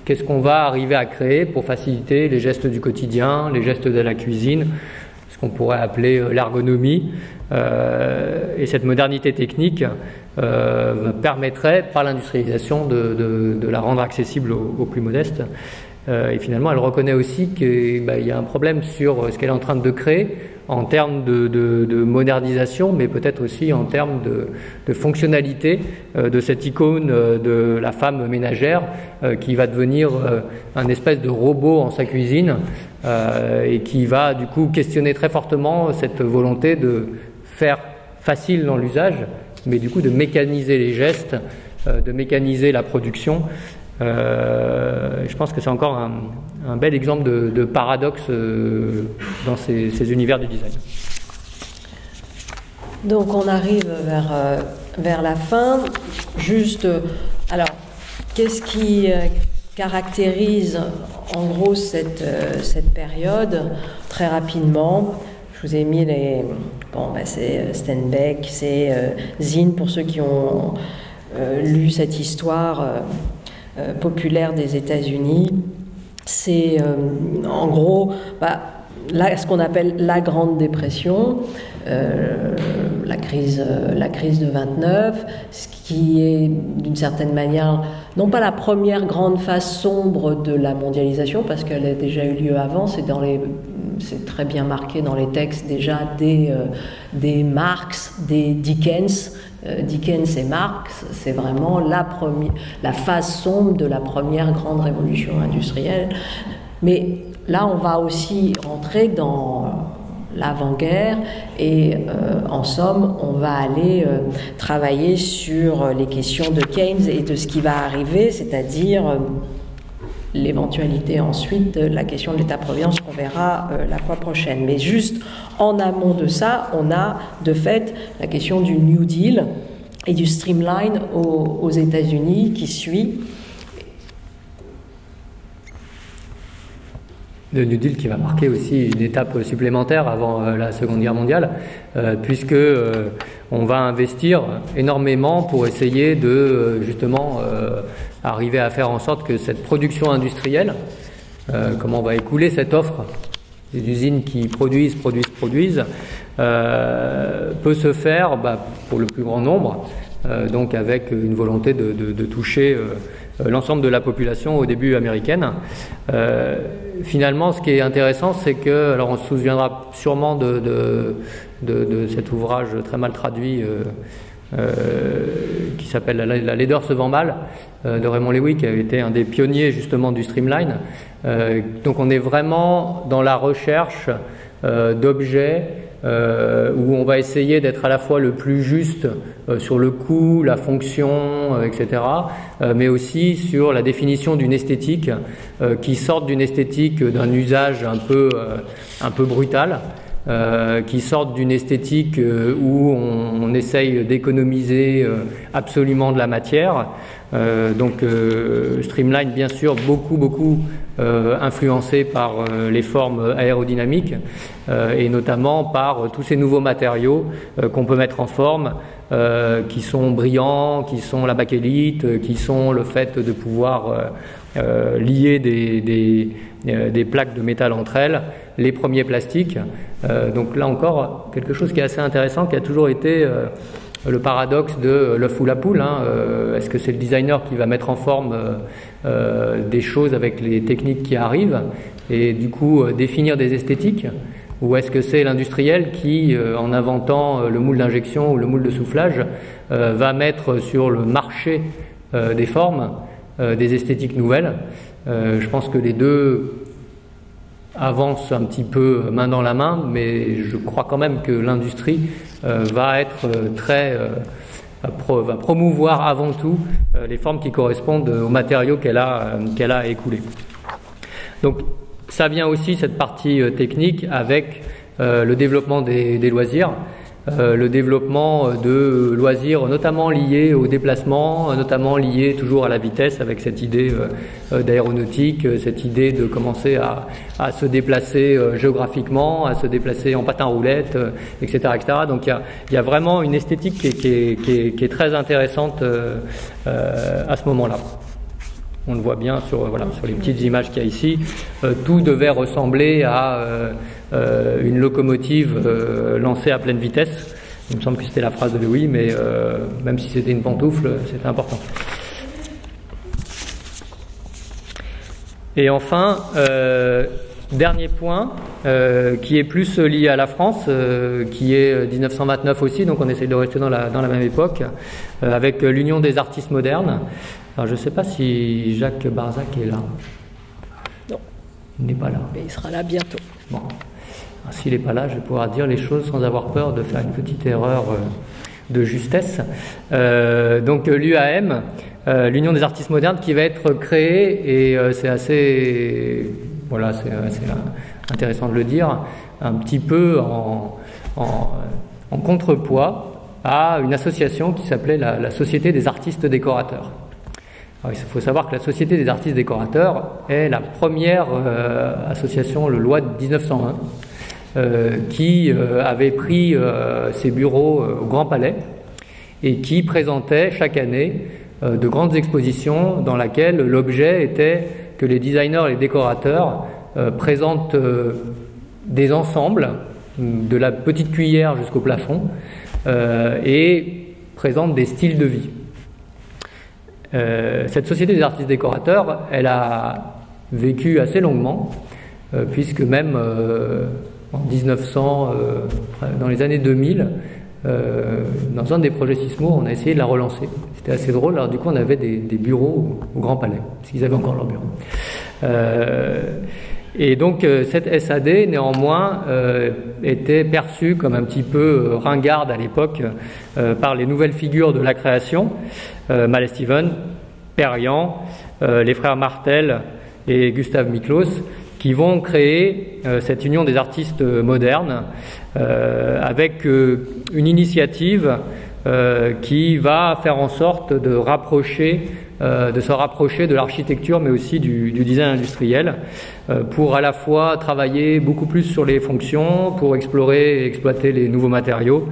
qu'est-ce qu'on va arriver à créer pour faciliter les gestes du quotidien, les gestes de la cuisine, ce qu'on pourrait appeler l'ergonomie. et cette modernité technique euh, permettrait, par l'industrialisation, de, la rendre accessible aux, plus modestes. Euh, et finalement, elle reconnaît aussi qu'il bah, y a un problème sur ce qu'elle est en train de créer en termes de, modernisation, mais peut-être aussi en termes de, fonctionnalité euh, de cette icône de la femme ménagère qui va devenir un espèce de robot en sa cuisine et qui va du coup questionner très fortement cette volonté de faire facile dans l'usage mais du coup de mécaniser les gestes, euh, de mécaniser la production. Euh, je pense que c'est encore un, bel exemple de, paradoxe euh, dans ces, univers du design. Donc on arrive vers, la fin. Juste, alors, qu'est-ce qui caractérise en gros cette période? Très rapidement, je vous ai mis les, Bon, bah, c'est euh, Steinbeck, c'est euh, Zinn pour ceux qui ont euh, lu cette histoire populaire des États-Unis. C'est en gros bah, ce qu'on appelle la Grande Dépression, la, crise, la crise de 29, ce qui est d'une certaine manière non pas la première grande phase sombre de la mondialisation, parce qu'elle a déjà eu lieu avant, c'est dans les c'est très bien marqué dans les textes déjà des, euh, des Marx, des Dickens. Euh, Dickens et Marx, c'est vraiment la, la phase sombre de la première grande révolution industrielle. Mais là, on va aussi rentrer dans l'avant-guerre et euh, en somme, on va aller travailler sur les questions de Keynes et de ce qui va arriver, c'est-à-dire l'éventualité ensuite de la question de l'État-providence qu'on verra euh, la fois prochaine. Mais juste en amont de ça, on a de fait la question du New Deal et du streamline aux, États-Unis qui suit. De New Deal qui va marquer aussi une étape supplémentaire avant la Seconde Guerre mondiale, puisque on va investir énormément pour essayer de justement arriver à faire en sorte que cette production industrielle, comment on va écouler cette offre des usines qui produisent, produisent, produisent, peut se faire bah, pour le plus grand nombre, donc avec une volonté de, de toucher euh, l'ensemble de la population au début américaine. Euh, finalement, ce qui est intéressant, c'est que, alors on se souviendra sûrement de, de, cet ouvrage très mal traduit euh, qui s'appelle La, laideur se vend mal de Raymond Lewy, qui avait été un des pionniers justement du streamline. donc on est vraiment dans la recherche d'objets euh, où on va essayer d'être à la fois le plus juste euh, sur le coût, la fonction, euh, etc., mais aussi sur la définition d'une esthétique qui sorte d'une esthétique d'un usage un peu, un peu brutal. qui sorte d'une esthétique où on, on essaye d'économiser absolument de la matière. Donc Streamline, bien sûr, beaucoup, beaucoup euh, influencé par euh, les formes aérodynamiques euh, et notamment par tous ces nouveaux matériaux qu'on peut mettre en forme, qui sont brillants, qui sont la bakélite, qui sont le fait de pouvoir lier des, des, plaques de métal entre elles, les premiers plastiques. donc là encore, quelque chose qui est assez intéressant, qui a toujours été le paradoxe de l'œuf ou la poule. Hein, Est-ce que c'est le designer qui va mettre en forme euh, des choses avec les techniques qui arrivent et du coup euh, définir des esthétiques ou est-ce que c'est l'industriel qui, euh, en inventant le moule d'injection ou le moule de soufflage, va mettre sur le marché des formes des esthétiques nouvelles? Je pense que les deux avancent un petit peu main dans la main, mais je crois quand même que l'industrie va être très va, promouvoir avant tout euh, les formes qui correspondent aux matériaux qu'elle a, euh, qu'elle a écoulés. Donc ça vient aussi, cette partie euh, technique, avec le développement des, des loisirs. Euh, le développement de loisirs notamment liés au déplacement, notamment liés toujours à la vitesse avec cette idée euh, d'aéronautique, cette idée de commencer à, se déplacer euh, géographiquement, à se déplacer en patin roulette, etc., etc. Donc il y a, vraiment une esthétique qui est, qui est, qui est, qui est très intéressante à ce moment-là. On le voit bien sur, les petites images qu'il y a ici. tout devait ressembler à euh, une locomotive euh, lancée à pleine vitesse. Il me semble que c'était la phrase de Louis, mais euh, même si c'était une pantoufle, c'était important. Et enfin, Dernier point, qui est plus lié à la France, qui est 1929 aussi, donc on essaye de rester dans la même époque, avec l'Union des artistes modernes. Alors je ne sais pas si Jacques Barzac est là. Non. Il n'est pas là. Mais il sera là bientôt. Bon. S'il n'est pas là, je vais pouvoir dire les choses sans avoir peur de faire une petite erreur euh, de justesse. Euh, donc euh, l'UAM, l'Union des artistes modernes, qui va être créée, et c'est assez, voilà, c'est assez intéressant de le dire, un petit peu en, en, contrepoids à une association qui s'appelait la, Société des artistes décorateurs. Il faut savoir que la Société des artistes décorateurs est la première association, le loi de 1901, euh, qui euh, avait pris euh, ses bureaux au Grand Palais et qui présentait chaque année de grandes expositions dans lesquelles l'objet était que les designers et les décorateurs présentent des ensembles, de la petite cuillère jusqu'au plafond, et présentent des styles de vie. Cette société des artistes décorateurs, elle a vécu assez longuement, puisque même en 1900, euh, dans les années 2000, euh, dans un des projets Sismo, on a essayé de la relancer. C'était assez drôle. Alors du coup, on avait des, bureaux au, Grand Palais, parce qu'ils avaient encore leur bureau. Euh, et donc cette SAD, néanmoins, était perçue comme un petit peu ringarde à l'époque par les nouvelles figures de la création, Mal Steven, les frères Martel et Gustave Miklos, qui vont créer euh, cette union des artistes modernes euh, avec euh, une initiative qui va faire en sorte de rapprocher euh, de se rapprocher de l'architecture, mais aussi du, design industriel, euh, pour à la fois travailler beaucoup plus sur les fonctions, pour explorer et exploiter les nouveaux matériaux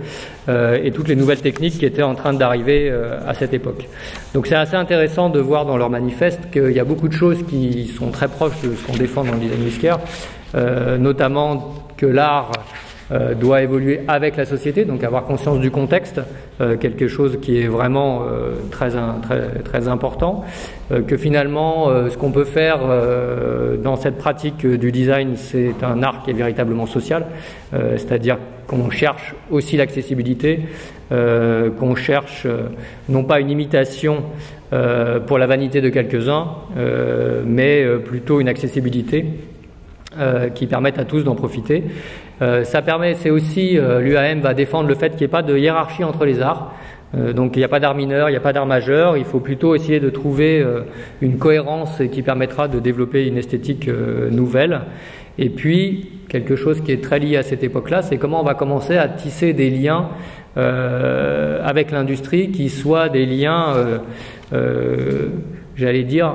euh, et toutes les nouvelles techniques qui étaient en train d'arriver à cette époque. Donc c'est assez intéressant de voir dans leur manifeste qu'il y a beaucoup de choses qui sont très proches de ce qu'on défend dans le design whisker, notamment que l'art euh, doit évoluer avec la société, donc avoir conscience du contexte, euh, quelque chose qui est vraiment euh, très, très, très, important, que finalement ce qu'on peut faire dans cette pratique du design, c'est un art qui est véritablement social, c'est-à-dire qu'on cherche aussi l'accessibilité, qu'on cherche non pas une imitation pour la vanité de quelques-uns, mais plutôt une accessibilité qui permette à tous d'en profiter. Euh, ça permet, c'est aussi, euh, l'UAM va défendre le fait qu'il n'y ait pas de hiérarchie entre les arts. Euh, donc il n'y a pas d'art mineur, il n'y a pas d'art majeur, il faut plutôt essayer de trouver une cohérence qui permettra de développer une esthétique nouvelle. Et puis, quelque chose qui est très lié à cette époque-là, c'est comment on va commencer à tisser des liens avec l'industrie qui soient des liens, j'allais dire,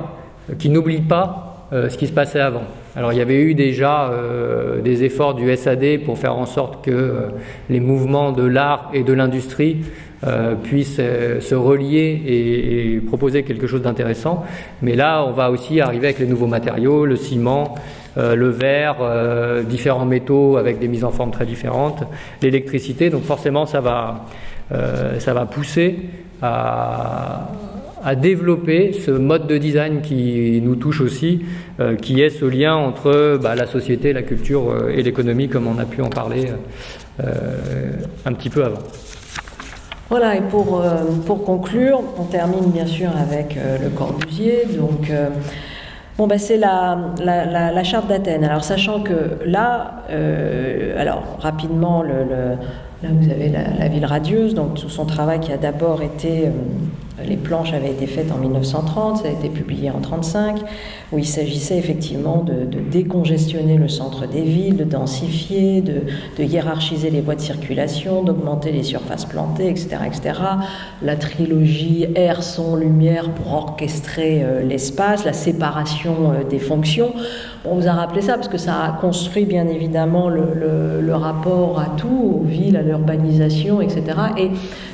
qui n'oublient pas ce qui se passait avant. Alors il y avait eu déjà euh, des efforts du SAD pour faire en sorte que euh, les mouvements de l'art et de l'industrie euh, puissent se relier et, proposer quelque chose d'intéressant. Mais là, on va aussi arriver avec les nouveaux matériaux, le ciment, le verre, différents métaux avec des mises en forme très différentes, l'électricité. Donc forcément, ça va, ça va pousser à à développer ce mode de design qui nous touche aussi, euh, qui est ce lien entre bah, la société, la culture euh, et l'économie, comme on a pu en parler euh, un petit peu avant. Voilà, et pour, pour conclure, on termine bien sûr avec le Corbusier. Donc, Bon, ben c'est la, la, charte d'Athènes. Alors, sachant que là, alors rapidement, là vous avez la, ville radieuse, donc tout son travail qui a d'abord été les planches avaient été faites en 1930, ça a été publié en 1935, où il s'agissait effectivement de, décongestionner le centre des villes, de densifier, de, hiérarchiser les voies de circulation, d'augmenter les surfaces plantées, etc., etc. La trilogie air, son, lumière pour orchestrer euh, l'espace, la séparation euh, des fonctions. On vous a rappelé ça parce que ça a construit bien évidemment le, rapport à tout, aux villes, à l'urbanisation, etc. Et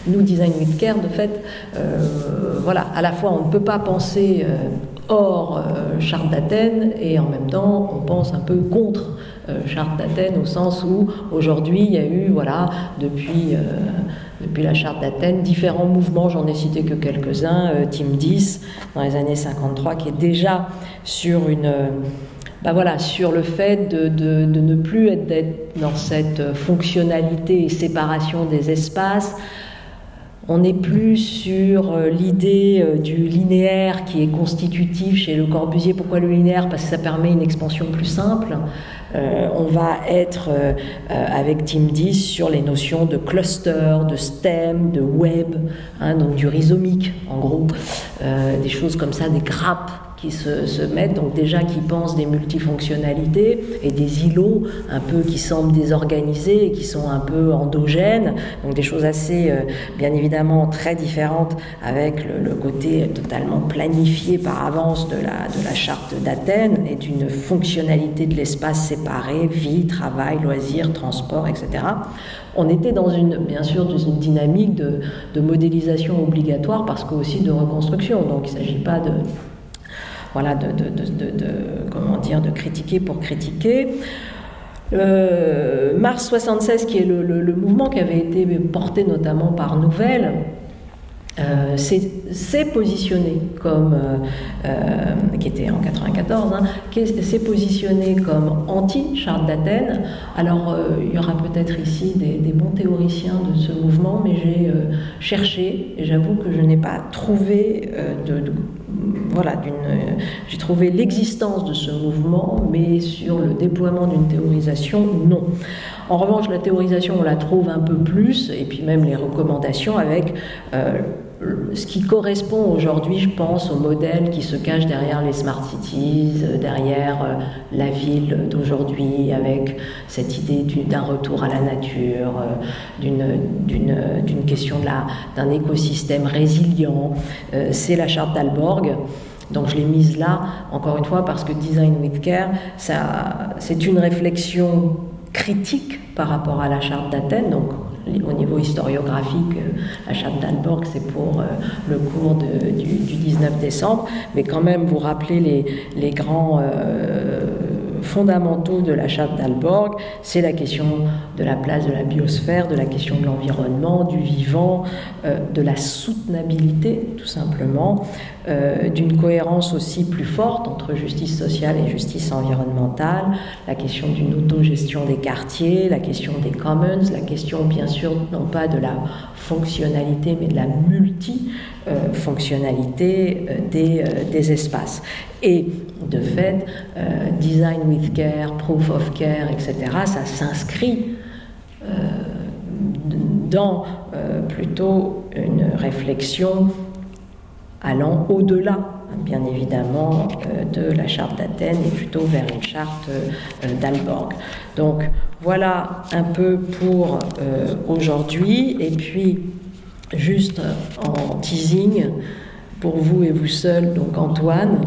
nous, Design with Care, de fait, euh, voilà, à la fois on ne peut pas penser euh, hors euh, charte d'Athènes et en même temps on pense un peu contre charte d'Athènes au sens où aujourd'hui il y a eu, voilà, depuis depuis la charte d'Athènes, différents mouvements, j'en ai cité que quelques-uns, Team 10 dans les années 53, qui est déjà sur une, bah voilà, sur le fait de, de, ne plus être dans cette fonctionnalité et séparation des espaces. On n'est plus sur euh, l'idée euh, du linéaire qui est constitutif chez Le Corbusier. Pourquoi le linéaire? Parce que ça permet une expansion plus simple. Euh, on va être avec Team 10 sur les notions de cluster, de stem, de web, hein, donc du rhizomique en gros, des choses comme ça, des grappes qui se, mettent, donc déjà qui pensent des multifonctionnalités et des îlots un peu qui semblent désorganisés et qui sont un peu endogènes, donc des choses assez, euh, bien évidemment, très différentes avec le, côté totalement planifié par avance de la, de la charte d'Athènes et d'une fonctionnalité de l'espace séparé, vie, travail, loisirs, transport, etc. On était dans une, bien sûr, dans une dynamique de, de modélisation obligatoire parce qu'aussi de reconstruction. Donc il ne s'agit pas de voilà, de, comment dire, de critiquer pour critiquer. Euh, mars 76, qui est le, mouvement qui avait été porté notamment par Nouvelle, euh, s'est positionné comme, euh, qui était en 94, hein, s'est positionné comme anti-charte d'Athènes. Alors il y aura peut-être ici des, bons théoriciens de ce mouvement, mais j'ai cherché et j'avoue que je n'ai pas trouvé de, voilà, j'ai trouvé l'existence de ce mouvement, mais sur le déploiement d'une théorisation, non. En revanche, la théorisation, on la trouve un peu plus, et puis même les recommandations avec ce qui correspond aujourd'hui, je pense, au modèle qui se cache derrière les smart cities, derrière euh, la ville d'aujourd'hui, avec cette idée d'un retour à la nature, euh, d'une question d'un écosystème résilient. Euh, c'est la charte d'Alborg. Donc je l'ai mise là, encore une fois, parce que Design with Care, c'est une réflexion critique par rapport à la charte d'Athènes. Au niveau historiographique, euh, la d'Alborg, c'est pour euh, le cours du, 19 décembre, mais quand même vous rappelez les, grands euh, fondamentaux de la charte d'Alborg, c'est la question de la place de la biosphère, de la question de l'environnement, du vivant, de la soutenabilité tout simplement, d'une cohérence aussi plus forte entre justice sociale et justice environnementale, la question d'une autogestion des quartiers, la question des commons, la question bien sûr non pas de la fonctionnalité, mais de la multifonctionnalité euh, des, euh, des, espaces. Et de fait, euh, design with care, proof of care, etc., ça s'inscrit dans plutôt une réflexion allant au-delà bien évidemment de la charte d'Athènes et plutôt vers une charte d'Alborg. Donc voilà un peu pour euh, aujourd'hui. Et puis, juste en teasing, pour vous et vous seul, donc Antoine,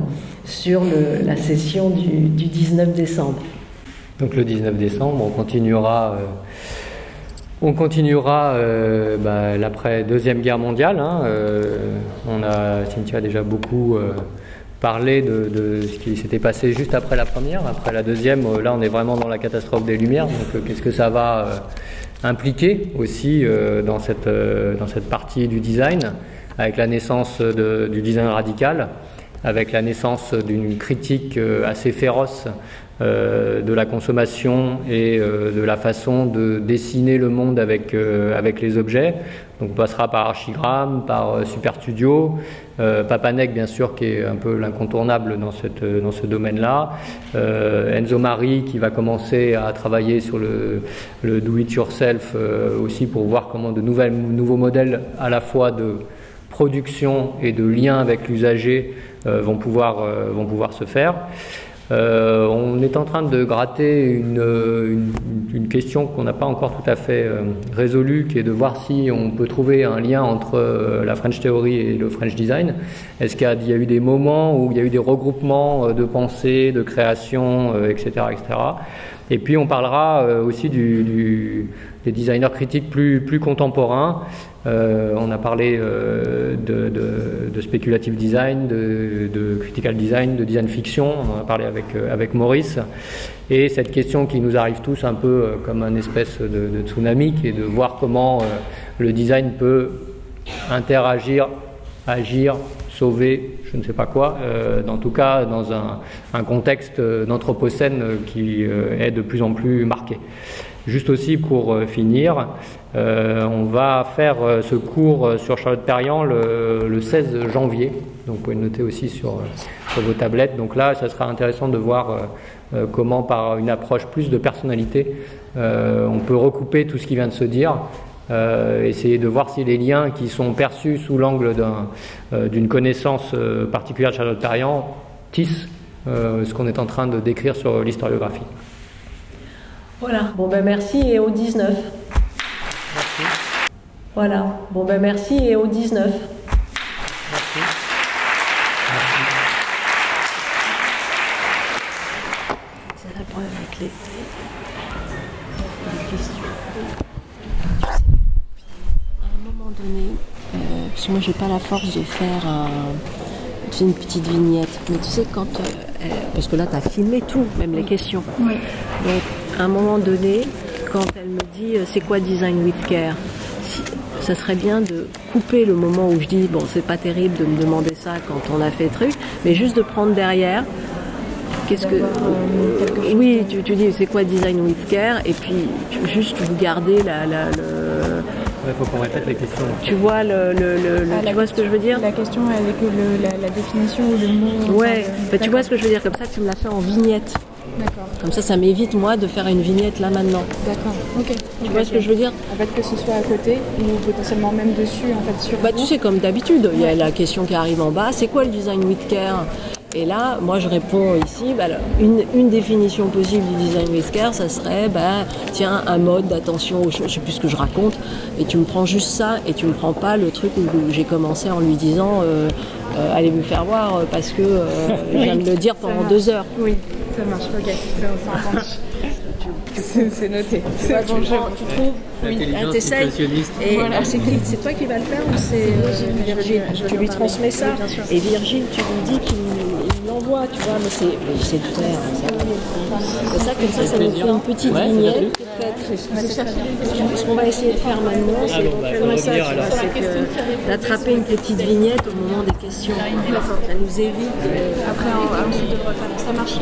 sur la session du, 19 décembre. Donc le 19 décembre, on continuera, euh, on euh, bah, l'après deuxième guerre mondiale. Hein, on a Cynthia a déjà beaucoup parler de, ce qui s'était passé juste après la première. Après la deuxième, euh, là, on est vraiment dans la catastrophe des Lumières. Donc, euh, qu'est-ce que ça va euh, impliquer aussi dans cette partie du design, avec la naissance du design radical, avec la naissance d'une critique assez féroce de la consommation et de la façon de dessiner le monde avec, avec les objets. Donc on passera par Archigram, par Super Studio, euh, Papanek, bien sûr, qui est un peu l'incontournable dans, dans ce domaine-là. Euh, Enzo Mari, qui va commencer à travailler sur le, do-it-yourself euh, aussi pour voir comment de nouveaux modèles à la fois de production et de lien avec l'usager vont, pouvoir, vont pouvoir se faire. Euh, on est en train de gratter une, question qu'on n'a pas encore tout à fait euh, résolue, qui est de voir si on peut trouver un lien entre euh, la French Theory et le French Design. Est-ce qu'il y, a eu des moments où il y a eu des regroupements de pensée, de création, etc., etc. Et puis on parlera aussi des designers critiques plus, plus contemporains euh, on a parlé euh, de, speculative design, de, critical design, de design fiction. On en a parlé avec, euh, avec Maurice. Et cette question qui nous arrive tous un peu comme un espèce de, tsunami, qui est de voir comment le design peut interagir, agir, sauver, je ne sais pas quoi, en tout cas dans un, un contexte d'anthropocène qui est de plus en plus marqué. Juste aussi pour finir, euh, on va faire euh, ce cours euh, sur Charlotte Perriand le, 16 janvier. Donc vous pouvez le noter aussi sur, vos tablettes. Donc là, ça sera intéressant de voir comment, par une approche plus de personnalité, on peut recouper tout ce qui vient de se dire. essayer de voir si les liens qui sont perçus sous l'angle d'une connaissance particulière de Charlotte Perriand tissent ce qu'on est en train de décrire sur l'historiographie. Voilà, bon ben merci et au 19. Voilà. Bon ben merci et au 19. Merci. C'est la preuve avec les, questions. À un moment donné, euh, parce que moi j'ai pas la force de faire un, une petite vignette, mais tu sais quand, euh, parce que là tu as filmé tout, même les questions. Oui. Donc à un moment donné, quand elle me dit euh, c'est quoi design with care, ça serait bien de couper le moment où je dis bon c'est pas terrible de me demander ça quand on a fait truc, mais juste de prendre derrière. Qu'est-ce que euh, oui tu, tu dis c'est quoi design with care et puis juste vous gardez la, la le, il faut qu'on répète les questions. Tu vois, le, le, ah, tu vois ce que je veux dire? La question avec la, la, définition ou le mot. Ouais, bah, tu vois ce que je veux dire, comme ça tu me l'as fait en vignette. D'accord. Comme ça, ça m'évite, moi, de faire une vignette là maintenant. D'accord. Ok. Tu vois ce que je veux dire? En fait, que ce soit à côté ou potentiellement même dessus, en fait, sur. Bah, tu sais, comme d'habitude, il y a la question qui arrive en bas, c'est quoi le design with care Et là, moi, je réponds ici, bah, une, une, définition possible du design with care, ça serait, bah, tiens, un mode d'attention je sais plus ce que je raconte, et tu me prends juste ça, et tu me prends pas le truc où, j'ai commencé en lui disant, euh, euh, allez vous faire voir, parce que euh, je viens de le dire pendant deux heures. Oui, ça marche, ok, ça, marche. C'est noté. Tu, vois, tu, prends, tu trouves oui, un Et voilà. c'est C'est toi qui vas le faire ou c'est Virgile Tu lui transmets ça et Virgile, tu lui dis qu'il l'envoie, tu vois, mais c'est de faire. C'est ça, comme ça, ça nous fait une petite vignette. Ce qu'on va essayer de faire maintenant, c'est ça, c'est d'attraper une petite vignette au moment des questions. Ça nous évite. Après, ensuite. Ça marche.